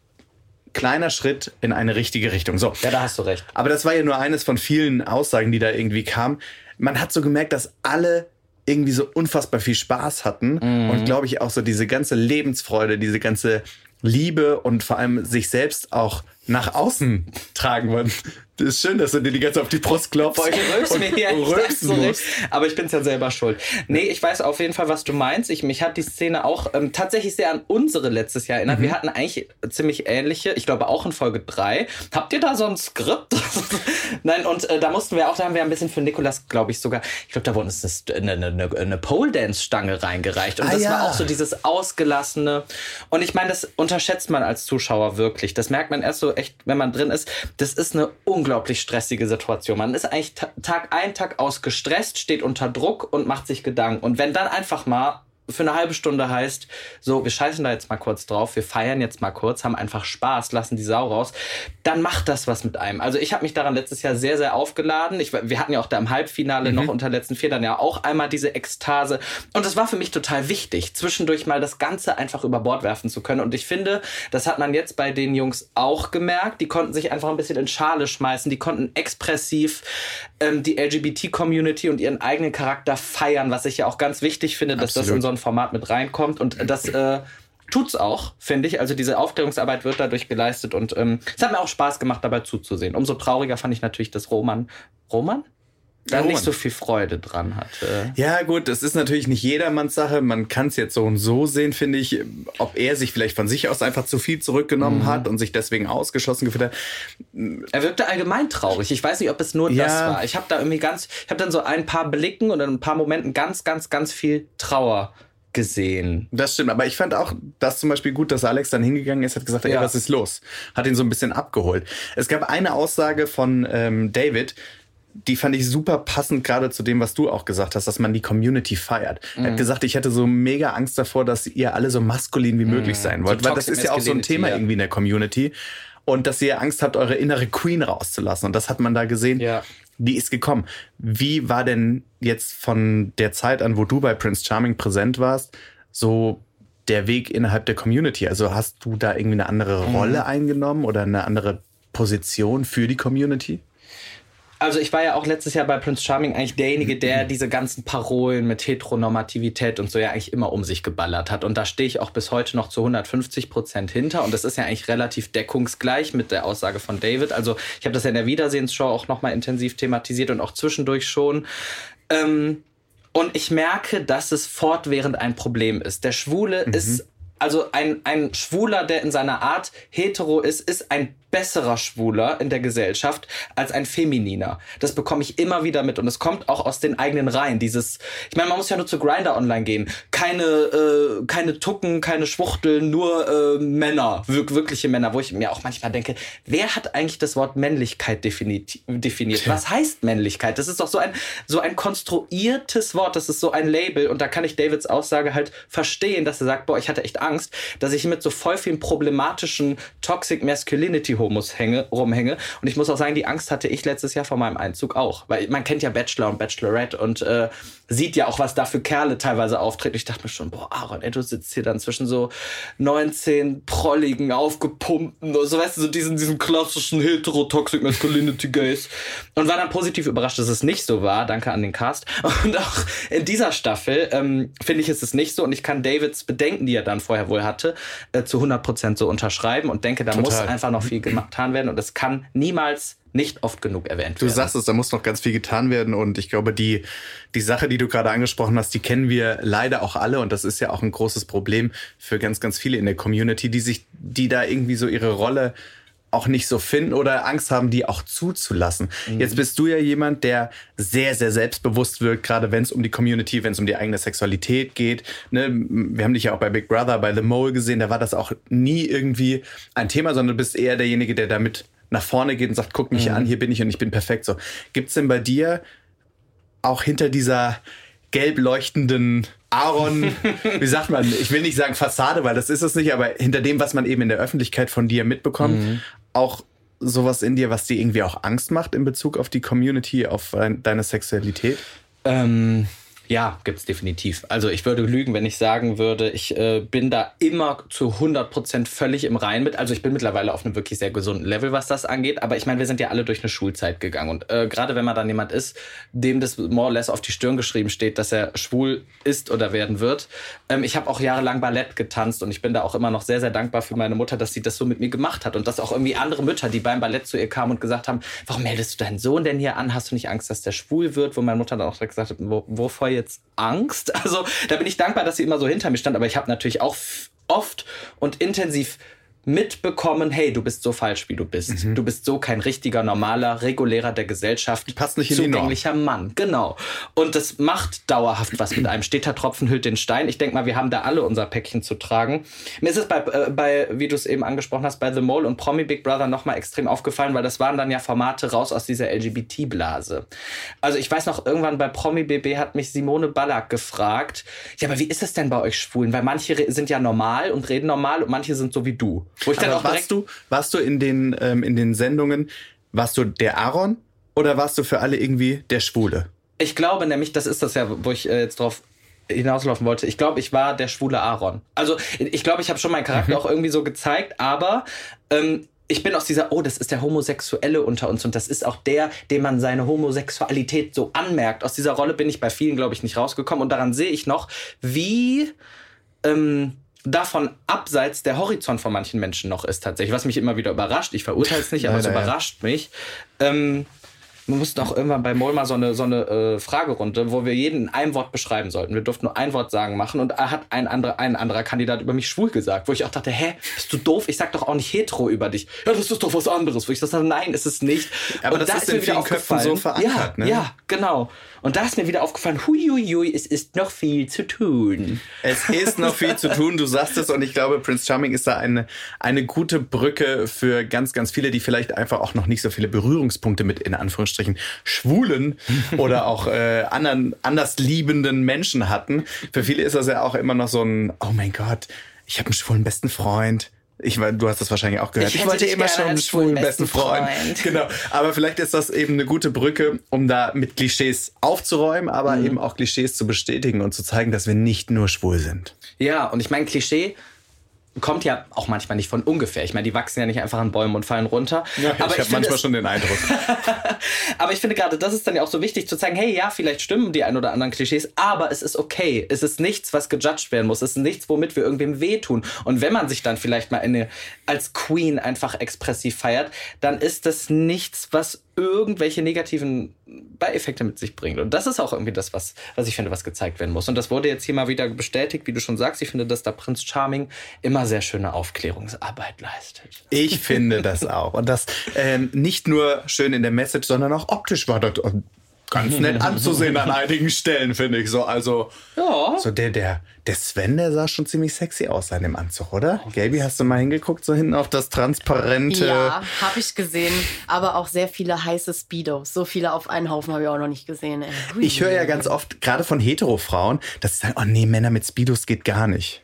kleiner Schritt in eine richtige Richtung. So. Ja, da hast du recht. Aber das war ja nur eines von vielen Aussagen, die da irgendwie kamen. Man hat so gemerkt, dass alle irgendwie so unfassbar viel Spaß hatten Mhm. und glaube ich auch so diese ganze Lebensfreude, diese ganze Liebe und vor allem sich selbst auch nach außen tragen wollen. Das ist schön, dass du dir die ganze auf die Brust klopfst. Boah, ich und mir rülpsen so musst. Aber ich bin's ja selber schuld. Nee, ich weiß auf jeden Fall, was du meinst. Ich, mich hat die Szene auch ähm, tatsächlich sehr an unsere letztes Jahr Mhm. erinnert. Wir hatten eigentlich ziemlich ähnliche, ich glaube auch in Folge 3. Habt ihr da so ein Skript? Nein, und äh, da mussten wir auch, da haben wir ein bisschen für Nikolas, glaube ich, sogar, ich glaube, da wurde uns eine, eine, eine, eine Pole-Dance-Stange reingereicht. Und Ah, das ja. war auch so dieses Ausgelassene. Und ich meine, das unterschätzt man als Zuschauer wirklich. Das merkt man erst so echt, wenn man drin ist. Das ist eine unglaublich stressige Situation. Man ist eigentlich ta- Tag ein, Tag aus gestresst, steht unter Druck und macht sich Gedanken. Und wenn dann einfach mal für eine halbe Stunde heißt, so, wir scheißen da jetzt mal kurz drauf, wir feiern jetzt mal kurz, haben einfach Spaß, lassen die Sau raus, dann macht das was mit einem. Also ich habe mich daran letztes Jahr sehr, sehr aufgeladen. Ich, wir hatten ja auch da im Halbfinale noch unter letzten vier dann ja auch einmal diese Ekstase. Und das war für mich total wichtig, zwischendurch mal das Ganze einfach über Bord werfen zu können. Und ich finde, das hat man jetzt bei den Jungs auch gemerkt. Die konnten sich einfach ein bisschen in Schale schmeißen. Die konnten expressiv ähm, die LGBT-Community und ihren eigenen Charakter feiern, was ich ja auch ganz wichtig finde, dass das Absolut. in so ein Format mit reinkommt. Und das äh, tut's auch, finde ich. Also diese Aufklärungsarbeit wird dadurch geleistet und ähm, es hat mir auch Spaß gemacht, dabei zuzusehen. Umso trauriger fand ich natürlich, dass Roman, Roman? Da nicht so viel Freude dran hatte. Ja, gut, das ist natürlich nicht jedermanns Sache. Man kann es jetzt so und so sehen, finde ich, ob er sich vielleicht von sich aus einfach zu viel zurückgenommen Mhm. hat und sich deswegen ausgeschlossen gefühlt hat. Er wirkte allgemein traurig. Ich weiß nicht, ob es nur Ja. das war. Ich habe da irgendwie ganz, ich habe dann so ein paar Blicken und in ein paar Momenten ganz, ganz, ganz viel Trauer gesehen. Das stimmt, aber ich fand auch das zum Beispiel gut, dass Alex dann hingegangen ist, hat gesagt, ey, Ja. was ist los? Hat ihn so ein bisschen abgeholt. Es gab eine Aussage von ähm, David, die fand ich super passend gerade zu dem, was du auch gesagt hast, dass man die Community feiert. Er Mhm. hat gesagt, ich hätte so mega Angst davor, dass ihr alle so maskulin wie möglich sein wollt, Mhm. So weil das ist ja auch so ein Thema ja. irgendwie in der Community. Und dass ihr Angst habt, eure innere Queen rauszulassen. Und das hat man da gesehen. Ja. Die ist gekommen. Wie war denn jetzt von der Zeit an, wo du bei Prince Charming präsent warst, so der Weg innerhalb der Community? Also hast du da irgendwie eine andere Mhm. Rolle eingenommen oder eine andere Position für die Community? Also ich war ja auch letztes Jahr bei Prince Charming eigentlich derjenige, der diese ganzen Parolen mit Heteronormativität und so ja eigentlich immer um sich geballert hat. Und da stehe ich auch bis heute noch zu 150 Prozent hinter. Und das ist ja eigentlich relativ deckungsgleich mit der Aussage von David. Also ich habe das ja in der Wiedersehensshow auch nochmal intensiv thematisiert und auch zwischendurch schon. Ähm, und ich merke, dass es fortwährend ein Problem ist. Der Schwule ist, also ein, ein Schwuler, der in seiner Art hetero ist, ist ein besserer Schwuler in der Gesellschaft als ein Femininer. Das bekomme ich immer wieder mit und es kommt auch aus den eigenen Reihen. Dieses, ich meine, man muss ja nur zu Grinder online gehen. Keine, äh, keine Tucken, keine Schwuchteln, nur äh, Männer, wirk wirkliche Männer, wo ich mir auch manchmal denke, wer hat eigentlich das Wort Männlichkeit definiert? definiert? Was heißt Männlichkeit? Das ist doch so ein, so ein konstruiertes Wort, das ist so ein Label und da kann ich Davids Aussage halt verstehen, dass er sagt, boah, ich hatte echt Angst, dass ich mit so voll vielen problematischen Toxic Masculinity Hänge, rumhänge. Und ich muss auch sagen, die Angst hatte ich letztes Jahr vor meinem Einzug auch. Weil man kennt ja Bachelor und Bachelorette und äh, sieht ja auch, was da für Kerle teilweise auftreten. Ich dachte mir schon, boah, Aaron, ey, du sitzt hier dann zwischen so 19 prolligen, aufgepumpten, so weißt du, so diesen, diesen klassischen Hetero-Toxic Masculinity Gays. Und war dann positiv überrascht, dass es nicht so war. Danke an den Cast. Und auch in dieser Staffel ähm, finde ich, ist es nicht so. Und ich kann Davids Bedenken, die er dann vorher wohl hatte, äh, zu 100 Prozent so unterschreiben und denke, da Total. muss einfach noch viel getan werden. Und es kann niemals nicht oft genug erwähnt du werden. Du sagst es, da muss noch ganz viel getan werden und ich glaube, die, die Sache, die du gerade angesprochen hast, die kennen wir leider auch alle und das ist ja auch ein großes Problem für ganz, ganz viele in der Community, die sich, die da irgendwie so ihre Rolle auch nicht so finden oder Angst haben, die auch zuzulassen. Mhm. Jetzt bist du ja jemand, der sehr, sehr selbstbewusst wirkt, gerade wenn es um die Community, wenn es um die eigene Sexualität geht. Ne? Wir haben dich ja auch bei Big Brother, bei The Mole gesehen, da war das auch nie irgendwie ein Thema, sondern du bist eher derjenige, der damit nach vorne geht und sagt, guck mich mhm. an, hier bin ich und ich bin perfekt. So, gibt's denn bei dir auch hinter dieser gelb leuchtenden Aaron, wie sagt man, ich will nicht sagen Fassade, weil das ist es nicht, aber hinter dem, was man eben in der Öffentlichkeit von dir mitbekommt, mhm. Auch sowas in dir, was dir irgendwie auch Angst macht in Bezug auf die Community, auf deine Sexualität? Ähm, ja, gibt's definitiv. Also ich würde lügen, wenn ich sagen würde, ich äh, bin da immer zu 100 Prozent völlig im Rein mit. Also ich bin mittlerweile auf einem wirklich sehr gesunden Level, was das angeht. Aber ich meine, wir sind ja alle durch eine Schulzeit gegangen. Und äh, gerade wenn man dann jemand ist, dem das more or less auf die Stirn geschrieben steht, dass er schwul ist oder werden wird. Ähm, ich habe auch jahrelang Ballett getanzt und ich bin da auch immer noch sehr, sehr dankbar für meine Mutter, dass sie das so mit mir gemacht hat. Und dass auch irgendwie andere Mütter, die beim Ballett zu ihr kamen und gesagt haben, warum meldest du deinen Sohn denn hier an? Hast du nicht Angst, dass der schwul wird? Wo meine Mutter dann auch gesagt hat, wo, wovor jetzt Angst. Also da bin ich dankbar, dass sie immer so hinter mir stand, aber ich habe natürlich auch oft und intensiv mitbekommen, hey, du bist so falsch, wie du bist. Mhm. Du bist so kein richtiger, normaler, regulärer der Gesellschaft. Passt nicht in zugänglicher die Mann. Genau. Und das macht dauerhaft was mit einem. Steter Tropfen hüllt den Stein. Ich denke mal, wir haben da alle unser Päckchen zu tragen. Mir ist es bei, äh, bei wie du es eben angesprochen hast, bei The Mole und Promi Big Brother nochmal extrem aufgefallen, weil das waren dann ja Formate raus aus dieser LGBT-Blase. Also ich weiß noch, irgendwann bei Promi BB hat mich Simone Ballack gefragt, ja, aber wie ist es denn bei euch Schwulen? Weil manche sind ja normal und reden normal und manche sind so wie du. Wo ich dann auch warst du, warst du in den, ähm, in den Sendungen, warst du der Aaron oder warst du für alle irgendwie der Schwule? Ich glaube nämlich, das ist das ja, wo ich äh, jetzt drauf hinauslaufen wollte. Ich glaube, ich war der schwule Aaron. Also ich glaube, ich habe schon meinen Charakter mhm. auch irgendwie so gezeigt, aber ähm, ich bin aus dieser, oh, das ist der Homosexuelle unter uns und das ist auch der, dem man seine Homosexualität so anmerkt. Aus dieser Rolle bin ich bei vielen, glaube ich, nicht rausgekommen und daran sehe ich noch, wie ähm, davon abseits der Horizont von manchen Menschen noch ist tatsächlich, was mich immer wieder überrascht. Ich verurteile es nicht, aber es überrascht mich. Ähm, wir mussten auch irgendwann bei Moll mal so eine, so eine äh, Fragerunde, wo wir jeden in einem Wort beschreiben sollten. Wir durften nur ein Wort sagen machen und er hat ein anderer, ein anderer Kandidat über mich schwul gesagt, wo ich auch dachte, hä, bist du doof? Ich sag doch auch nicht hetero über dich. Ja, das ist doch was anderes. Wo ich dachte, nein, ist es nicht. Aber und das da ist in vielen Köpfen so verankert, ja, ne? Ja, genau. Und da ist mir wieder aufgefallen, huiuiui, es ist noch viel zu tun. Es ist noch viel zu tun, du sagst es und ich glaube, Prince Charming ist da eine, eine gute Brücke für ganz, ganz viele, die vielleicht einfach auch noch nicht so viele Berührungspunkte mit in Anführungsstrichen schwulen oder auch äh, anderen, anders liebenden Menschen hatten. Für viele ist das ja auch immer noch so ein, oh mein Gott, ich habe einen schwulen besten Freund ich meine, du hast das wahrscheinlich auch gehört. Ich, ich wollte immer schon einen schwulen besten Freund. Freund. Genau. Aber vielleicht ist das eben eine gute Brücke, um da mit Klischees aufzuräumen, aber mhm. eben auch Klischees zu bestätigen und zu zeigen, dass wir nicht nur schwul sind. Ja, und ich meine, Klischee kommt ja auch manchmal nicht von ungefähr. Ich meine, die wachsen ja nicht einfach an Bäumen und fallen runter. Ja, aber ich, ich habe manchmal schon den Eindruck. aber ich finde gerade, das ist dann ja auch so wichtig zu zeigen, hey, ja, vielleicht stimmen die ein oder anderen Klischees, aber es ist okay. Es ist nichts, was gejudged werden muss. Es ist nichts, womit wir irgendwem wehtun. Und wenn man sich dann vielleicht mal eine, als Queen einfach expressiv feiert, dann ist das nichts, was irgendwelche negativen Beieffekte mit sich bringt. Und das ist auch irgendwie das, was, was ich finde, was gezeigt werden muss. Und das wurde jetzt hier mal wieder bestätigt, wie du schon sagst. Ich finde, dass da Prinz Charming immer sehr schöne Aufklärungsarbeit leistet. Ich finde das auch. Und das ähm, nicht nur schön in der Message, sondern auch optisch war das ganz nett anzusehen an einigen Stellen, finde ich so. Also, ja. so der, der, der Sven, der sah schon ziemlich sexy aus in dem Anzug, oder? Oh, Gaby, hast du mal hingeguckt, so hinten auf das transparente? Ja, habe ich gesehen. Aber auch sehr viele heiße Speedos. So viele auf einen Haufen habe ich auch noch nicht gesehen. Ey. Ich höre ja ganz oft, gerade von Hetero-Frauen, dass sie sagen, oh nee, Männer mit Speedos geht gar nicht.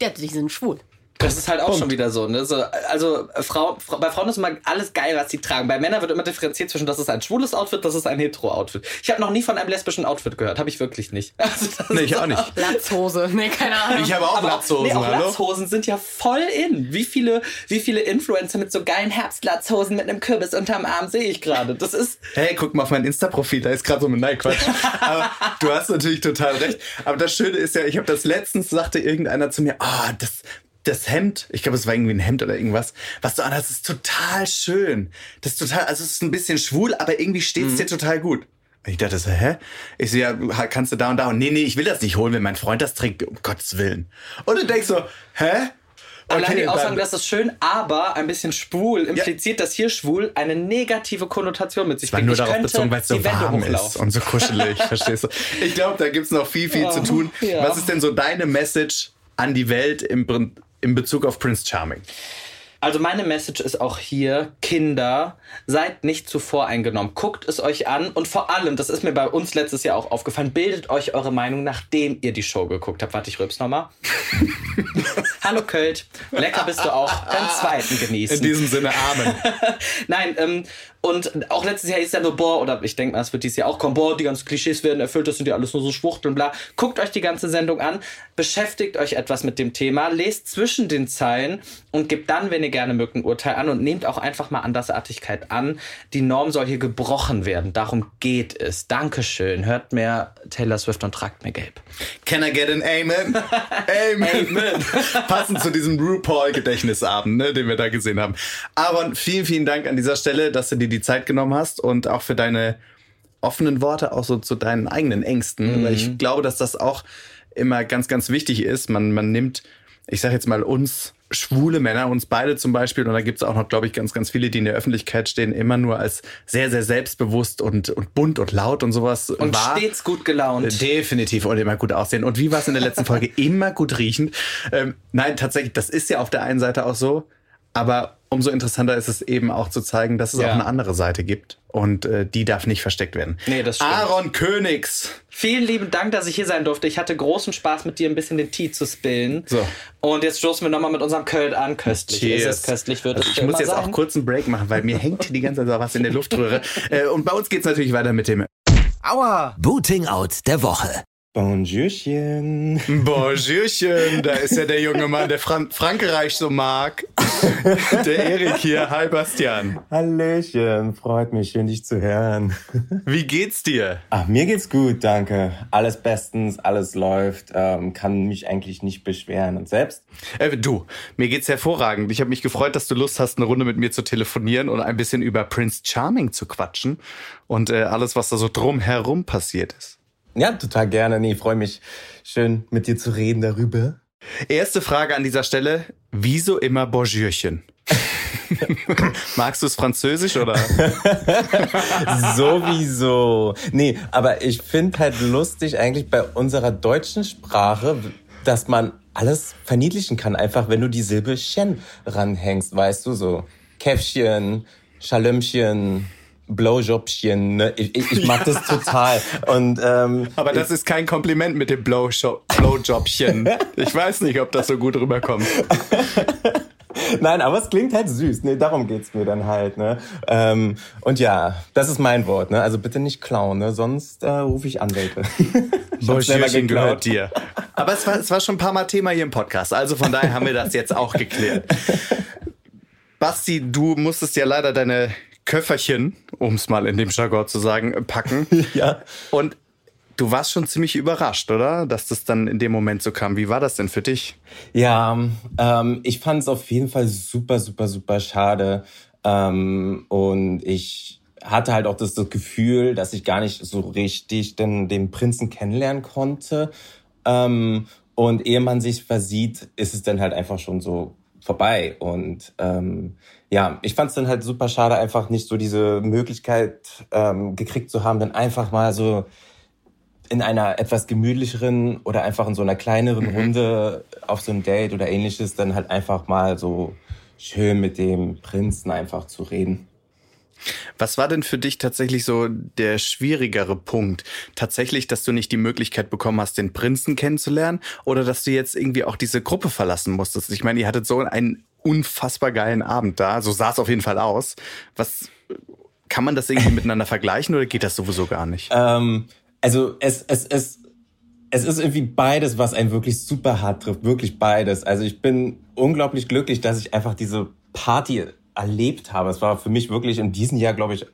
Ja, die sind schwul. Das ist halt auch Punkt. schon wieder so, ne? So, also Frau, Frau, bei Frauen ist immer alles geil, was sie tragen. Bei Männern wird immer differenziert zwischen, das ist ein schwules Outfit, das ist ein hetero-Outfit. Ich habe noch nie von einem lesbischen Outfit gehört, habe ich wirklich nicht. Also nee, ich auch nicht. Latzhose, nee, keine Ahnung. Ich habe auch Aber Latzhosen, nee, auch hallo? Latzhosen sind ja voll in. Wie viele, wie viele Influencer mit so geilen Herbstlatzhosen mit einem Kürbis unterm Arm sehe ich gerade. Das ist. Hey, guck mal auf mein Insta-Profil, da ist gerade so ein Nein, Quatsch. Aber du hast natürlich total recht. Aber das Schöne ist ja, ich habe das letztens sagte irgendeiner zu mir, ah, oh, das das Hemd, ich glaube, es war irgendwie ein Hemd oder irgendwas, was du anhast, ist total schön. Das ist total, also es ist ein bisschen schwul, aber irgendwie steht es mhm. dir total gut. Ich dachte so, hä? Ich so, ja, kannst du da und da und nee, nee, ich will das nicht holen, wenn mein Freund das trinkt, um Gottes Willen. Und du denkst so, hä? Okay, Allein die Aussage, das ist schön, aber ein bisschen schwul impliziert, ja. dass hier schwul eine negative Konnotation mit sich bringt. nur darauf bezogen, weil es so warm ist und so kuschelig, verstehst du? Ich glaube, da gibt's noch viel, viel oh, zu tun. Ja. Was ist denn so deine Message an die Welt im, in Bezug auf Prince Charming? Also meine Message ist auch hier, Kinder, seid nicht zu voreingenommen. Guckt es euch an und vor allem, das ist mir bei uns letztes Jahr auch aufgefallen, bildet euch eure Meinung, nachdem ihr die Show geguckt habt. Warte, ich rübs nochmal. Hallo Költ, lecker bist du auch. Deinen zweiten genießen. In diesem Sinne, Amen. Nein, ähm, und auch letztes Jahr ist ja nur, boah, oder ich denke mal, es wird dieses Jahr auch kommen, boah, die ganzen Klischees werden erfüllt, das sind ja alles nur so Schwuchteln, bla. Guckt euch die ganze Sendung an, beschäftigt euch etwas mit dem Thema, lest zwischen den Zeilen und gebt dann, wenn ihr gerne mögt, ein Urteil an und nehmt auch einfach mal Andersartigkeit an. Die Norm soll hier gebrochen werden. Darum geht es. Dankeschön. Hört mehr Taylor Swift und tragt mir gelb. Can I get an Amen? Amen. Amen. Passend zu diesem RuPaul-Gedächtnisabend, ne, den wir da gesehen haben. Aber vielen, vielen Dank an dieser Stelle, dass du dir die die Zeit genommen hast und auch für deine offenen Worte, auch so zu deinen eigenen Ängsten. Mhm. Weil ich glaube, dass das auch immer ganz, ganz wichtig ist. Man, man nimmt, ich sage jetzt mal, uns schwule Männer, uns beide zum Beispiel, und da gibt es auch noch, glaube ich, ganz, ganz viele, die in der Öffentlichkeit stehen, immer nur als sehr, sehr selbstbewusst und, und bunt und laut und sowas. Und war. stets gut gelaunt. Definitiv und immer gut aussehen. Und wie war es in der letzten Folge? immer gut riechend. Ähm, nein, tatsächlich, das ist ja auf der einen Seite auch so. Aber umso interessanter ist es eben auch zu zeigen, dass es ja. auch eine andere Seite gibt. Und äh, die darf nicht versteckt werden. Nee, das stimmt. Aaron Königs. Vielen lieben Dank, dass ich hier sein durfte. Ich hatte großen Spaß, mit dir ein bisschen den Tee zu spillen. So. Und jetzt stoßen wir nochmal mit unserem Köln an. Köstlich Cheers. ist es, köstlich wird also es. Ich muss jetzt sein. auch kurz einen Break machen, weil mir hängt die ganze Zeit was in der Luftröhre. Äh, und bei uns geht es natürlich weiter mit dem Aua! Booting Out der Woche. Bonjourchen. Bonjourchen, da ist ja der junge Mann, der Fran Frankreich so mag. Der Erik hier. Hi, Bastian. Hallöchen, freut mich, schön dich zu hören. Wie geht's dir? Ach, mir geht's gut, danke. Alles bestens, alles läuft, ähm, kann mich eigentlich nicht beschweren. Und selbst? Äh, du, mir geht's hervorragend. Ich habe mich gefreut, dass du Lust hast, eine Runde mit mir zu telefonieren und ein bisschen über Prince Charming zu quatschen und äh, alles, was da so drumherum passiert ist. Ja, total gerne. Nee, freue mich schön mit dir zu reden darüber. Erste Frage an dieser Stelle. Wieso immer Bonjourchen? Magst du es französisch oder? Sowieso. Nee, aber ich finde halt lustig eigentlich bei unserer deutschen Sprache, dass man alles verniedlichen kann, einfach wenn du die Silbe Chen ranhängst, weißt du, so Käffchen, Schalömchen, Blowjobchen. Ne? Ich, ich, ich mag das total. Und, ähm, Aber das ist kein Kompliment mit dem Blowjob, Blowjobchen. ich weiß nicht, ob das so gut rüberkommt. Nein, aber es klingt halt süß. Nee, darum geht's mir dann halt. Ne? Ähm, und ja, das ist mein Wort. Ne? Also bitte nicht klauen, ne? sonst äh, rufe ich Anwälte. Bäuchchen gehört dir. Aber es war, es war schon ein paar Mal Thema hier im Podcast. Also von daher haben wir das jetzt auch geklärt. Basti, du musstest ja leider deine Köfferchen, um es mal in dem Jargon zu sagen, packen. ja. Und du warst schon ziemlich überrascht, oder? Dass das dann in dem Moment so kam. Wie war das denn für dich? Ja, ähm, ich fand es auf jeden Fall super, super, super schade. Ähm, und ich hatte halt auch das, das, Gefühl, dass ich gar nicht so richtig den, den Prinzen kennenlernen konnte. Ähm, und ehe man sich versieht, ist es dann halt einfach schon so vorbei. Und ähm, ja, ich fand es dann halt super schade, einfach nicht so diese Möglichkeit ähm, gekriegt zu haben, dann einfach mal so in einer etwas gemütlicheren oder einfach in so einer kleineren mhm. Runde auf so ein Date oder ähnliches dann halt einfach mal so schön mit dem Prinzen einfach zu reden. Was war denn für dich tatsächlich so der schwierigere Punkt? Tatsächlich, dass du nicht die Möglichkeit bekommen hast, den Prinzen kennenzulernen oder dass du jetzt irgendwie auch diese Gruppe verlassen musstest? Ich meine, ihr hattet so einen unfassbar geilen Abend da. So sah es auf jeden Fall aus. Was kann man das irgendwie miteinander vergleichen oder geht das sowieso gar nicht? Ähm, also es, es, es, es ist irgendwie beides, was einen wirklich super hart trifft. Wirklich beides. Also ich bin unglaublich glücklich, dass ich einfach diese Party erlebt habe. Es war für mich wirklich in diesem Jahr, glaube ich,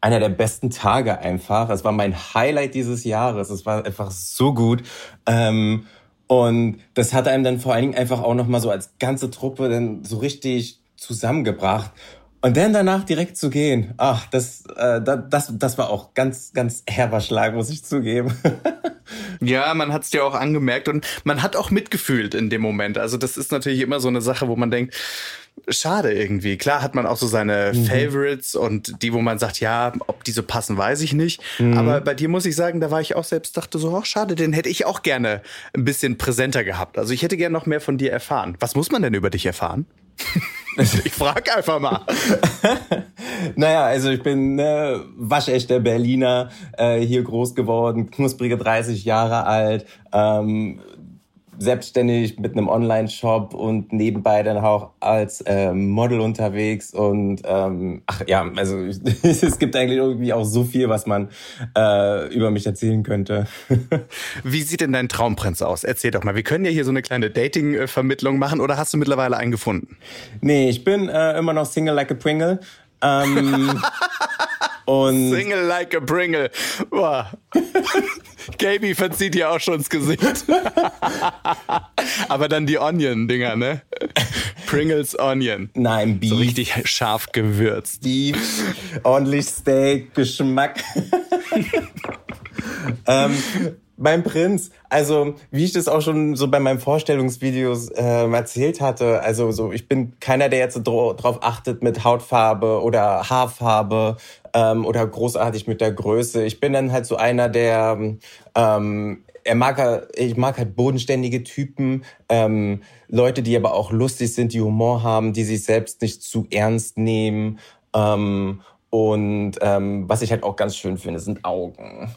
einer der besten Tage einfach. Es war mein Highlight dieses Jahres. Es war einfach so gut. Ähm, und das hat einem dann vor allen Dingen einfach auch nochmal so als ganze Truppe dann so richtig zusammengebracht. Und dann danach direkt zu gehen, ach, das, äh, das, das war auch ganz, ganz herber Schlag, muss ich zugeben. ja, man hat es dir auch angemerkt und man hat auch mitgefühlt in dem Moment. Also das ist natürlich immer so eine Sache, wo man denkt, schade irgendwie. Klar hat man auch so seine mhm. Favorites und die, wo man sagt, ja, ob die so passen, weiß ich nicht. Mhm. Aber bei dir muss ich sagen, da war ich auch selbst, dachte so, ach schade, den hätte ich auch gerne ein bisschen präsenter gehabt. Also ich hätte gerne noch mehr von dir erfahren. Was muss man denn über dich erfahren? ich frag einfach mal. naja, also ich bin ne, waschechter Berliner, äh, hier groß geworden, knusprige 30 Jahre alt, ähm, selbstständig mit einem Online-Shop und nebenbei dann auch als ähm, Model unterwegs und ähm, ach ja, also es gibt eigentlich irgendwie auch so viel, was man äh, über mich erzählen könnte. Wie sieht denn dein Traumprinz aus? Erzähl doch mal. Wir können ja hier so eine kleine Dating-Vermittlung machen oder hast du mittlerweile einen gefunden? Nee, ich bin äh, immer noch Single like a Pringle. Ähm, und Single like a Pringle. Boah. Gaby verzieht ja auch schon das Gesicht. Aber dann die Onion-Dinger, ne? Pringles Onion. Nein, Beef. So richtig scharf gewürzt. Beef, ordentlich Steak, Geschmack. ähm, beim Prinz, also wie ich das auch schon so bei meinen Vorstellungsvideos äh, erzählt hatte, also so ich bin keiner, der jetzt so drauf achtet mit Hautfarbe oder Haarfarbe ähm, oder großartig mit der Größe. Ich bin dann halt so einer, der ähm, er mag halt, ich mag halt bodenständige Typen, ähm, Leute, die aber auch lustig sind, die Humor haben, die sich selbst nicht zu ernst nehmen. Ähm, und ähm, was ich halt auch ganz schön finde, sind Augen.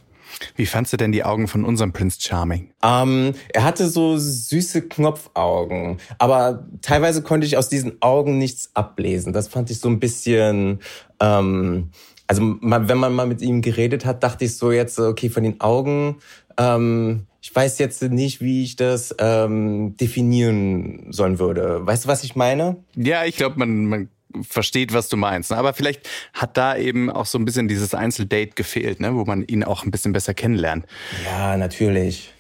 Wie fandst du denn die Augen von unserem Prince Charming? Ähm, er hatte so süße Knopfaugen, aber teilweise konnte ich aus diesen Augen nichts ablesen. Das fand ich so ein bisschen. Ähm, also wenn man mal mit ihm geredet hat, dachte ich so jetzt, okay, von den Augen, ähm, ich weiß jetzt nicht, wie ich das ähm, definieren sollen würde. Weißt du, was ich meine? Ja, ich glaube, man, man versteht, was du meinst. Aber vielleicht hat da eben auch so ein bisschen dieses Einzeldate gefehlt, ne? wo man ihn auch ein bisschen besser kennenlernt. Ja, natürlich.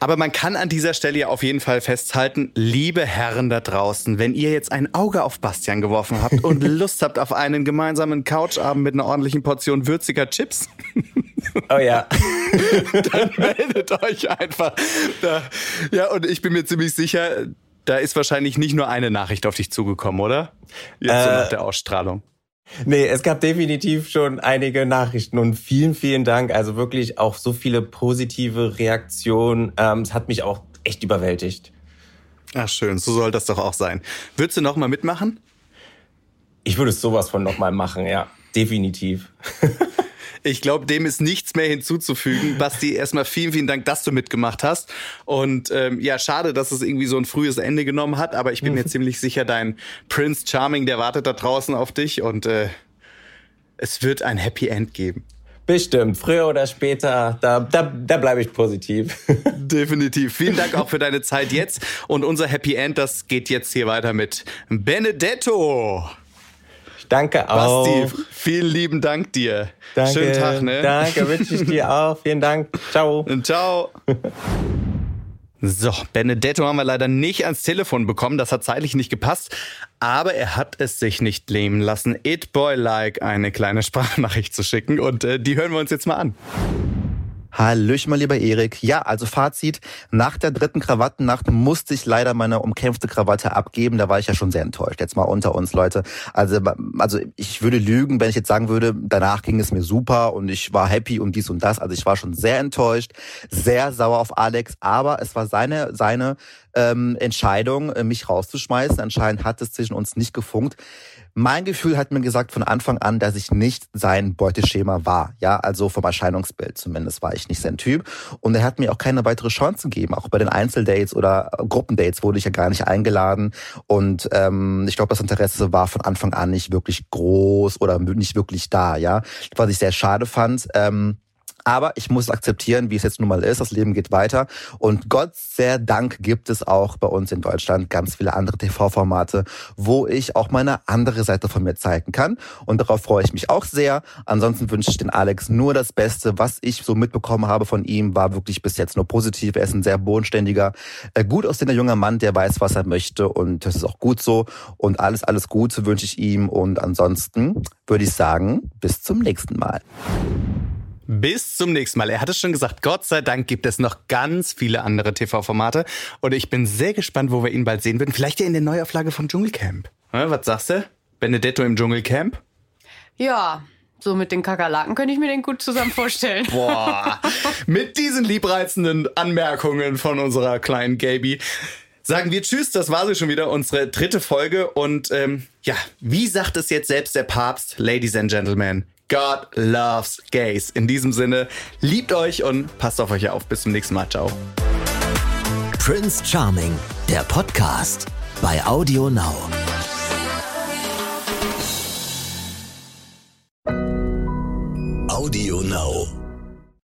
Aber man kann an dieser Stelle ja auf jeden Fall festhalten, liebe Herren da draußen, wenn ihr jetzt ein Auge auf Bastian geworfen habt und Lust habt auf einen gemeinsamen Couchabend mit einer ordentlichen Portion würziger Chips. Oh ja. dann meldet euch einfach. Da. Ja, und ich bin mir ziemlich sicher, da ist wahrscheinlich nicht nur eine Nachricht auf dich zugekommen, oder? Jetzt äh, so nach der Ausstrahlung. Nee, es gab definitiv schon einige Nachrichten und vielen, vielen Dank. Also wirklich auch so viele positive Reaktionen. Ähm, es hat mich auch echt überwältigt. Ach schön, so soll das doch auch sein. Würdest du noch mal mitmachen? Ich würde sowas von noch mal machen, ja, definitiv. Ich glaube, dem ist nichts mehr hinzuzufügen. Basti, erstmal vielen, vielen Dank, dass du mitgemacht hast. Und ähm, ja, schade, dass es irgendwie so ein frühes Ende genommen hat, aber ich bin mir ziemlich sicher, dein Prince Charming, der wartet da draußen auf dich und äh, es wird ein Happy End geben. Bestimmt, früher oder später, da, da, da bleibe ich positiv. Definitiv. Vielen Dank auch für deine Zeit jetzt. Und unser Happy End, das geht jetzt hier weiter mit Benedetto. Danke auch. Basti, vielen lieben Dank dir. Danke, Schönen Tag, ne? Danke, wünsche ich dir auch. Vielen Dank. Ciao. Ciao. So, Benedetto haben wir leider nicht ans Telefon bekommen. Das hat zeitlich nicht gepasst. Aber er hat es sich nicht lähmen lassen, It Boy Like eine kleine Sprachnachricht zu schicken. Und äh, die hören wir uns jetzt mal an. Hallöchen, mein lieber Erik. Ja, also Fazit. Nach der dritten Krawattennacht musste ich leider meine umkämpfte Krawatte abgeben. Da war ich ja schon sehr enttäuscht. Jetzt mal unter uns, Leute. Also, also ich würde lügen, wenn ich jetzt sagen würde, danach ging es mir super und ich war happy und dies und das. Also ich war schon sehr enttäuscht, sehr sauer auf Alex. Aber es war seine, seine ähm, Entscheidung, äh, mich rauszuschmeißen. Anscheinend hat es zwischen uns nicht gefunkt. Mein Gefühl hat mir gesagt von Anfang an, dass ich nicht sein Beuteschema war. Ja, also vom Erscheinungsbild zumindest war ich nicht sein Typ. Und er hat mir auch keine weitere Chance gegeben. Auch bei den Einzeldates oder Gruppendates wurde ich ja gar nicht eingeladen. Und ähm, ich glaube, das Interesse war von Anfang an nicht wirklich groß oder nicht wirklich da. Ja, was ich sehr schade fand. Ähm, aber ich muss akzeptieren, wie es jetzt nun mal ist. Das Leben geht weiter. Und Gott sei Dank gibt es auch bei uns in Deutschland ganz viele andere TV-Formate, wo ich auch meine andere Seite von mir zeigen kann. Und darauf freue ich mich auch sehr. Ansonsten wünsche ich den Alex nur das Beste. Was ich so mitbekommen habe von ihm, war wirklich bis jetzt nur positiv. Er ist ein sehr bodenständiger, äh, gut aussehender junger Mann, der weiß, was er möchte. Und das ist auch gut so. Und alles, alles Gute wünsche ich ihm. Und ansonsten würde ich sagen, bis zum nächsten Mal. Bis zum nächsten Mal. Er hat es schon gesagt, Gott sei Dank gibt es noch ganz viele andere TV-Formate. Und ich bin sehr gespannt, wo wir ihn bald sehen werden. Vielleicht ja in der Neuauflage von Dschungelcamp. Was sagst du? Benedetto im Dschungelcamp? Ja, so mit den Kakerlaken könnte ich mir den gut zusammen vorstellen. Boah, mit diesen liebreizenden Anmerkungen von unserer kleinen Gaby sagen wir Tschüss. Das war sie schon wieder, unsere dritte Folge. Und ähm, ja, wie sagt es jetzt selbst der Papst, Ladies and Gentlemen? God loves gays. In diesem Sinne, liebt euch und passt auf euch auf. Bis zum nächsten Mal. Ciao. Prince Charming, der Podcast bei Audio Now. Audio Now.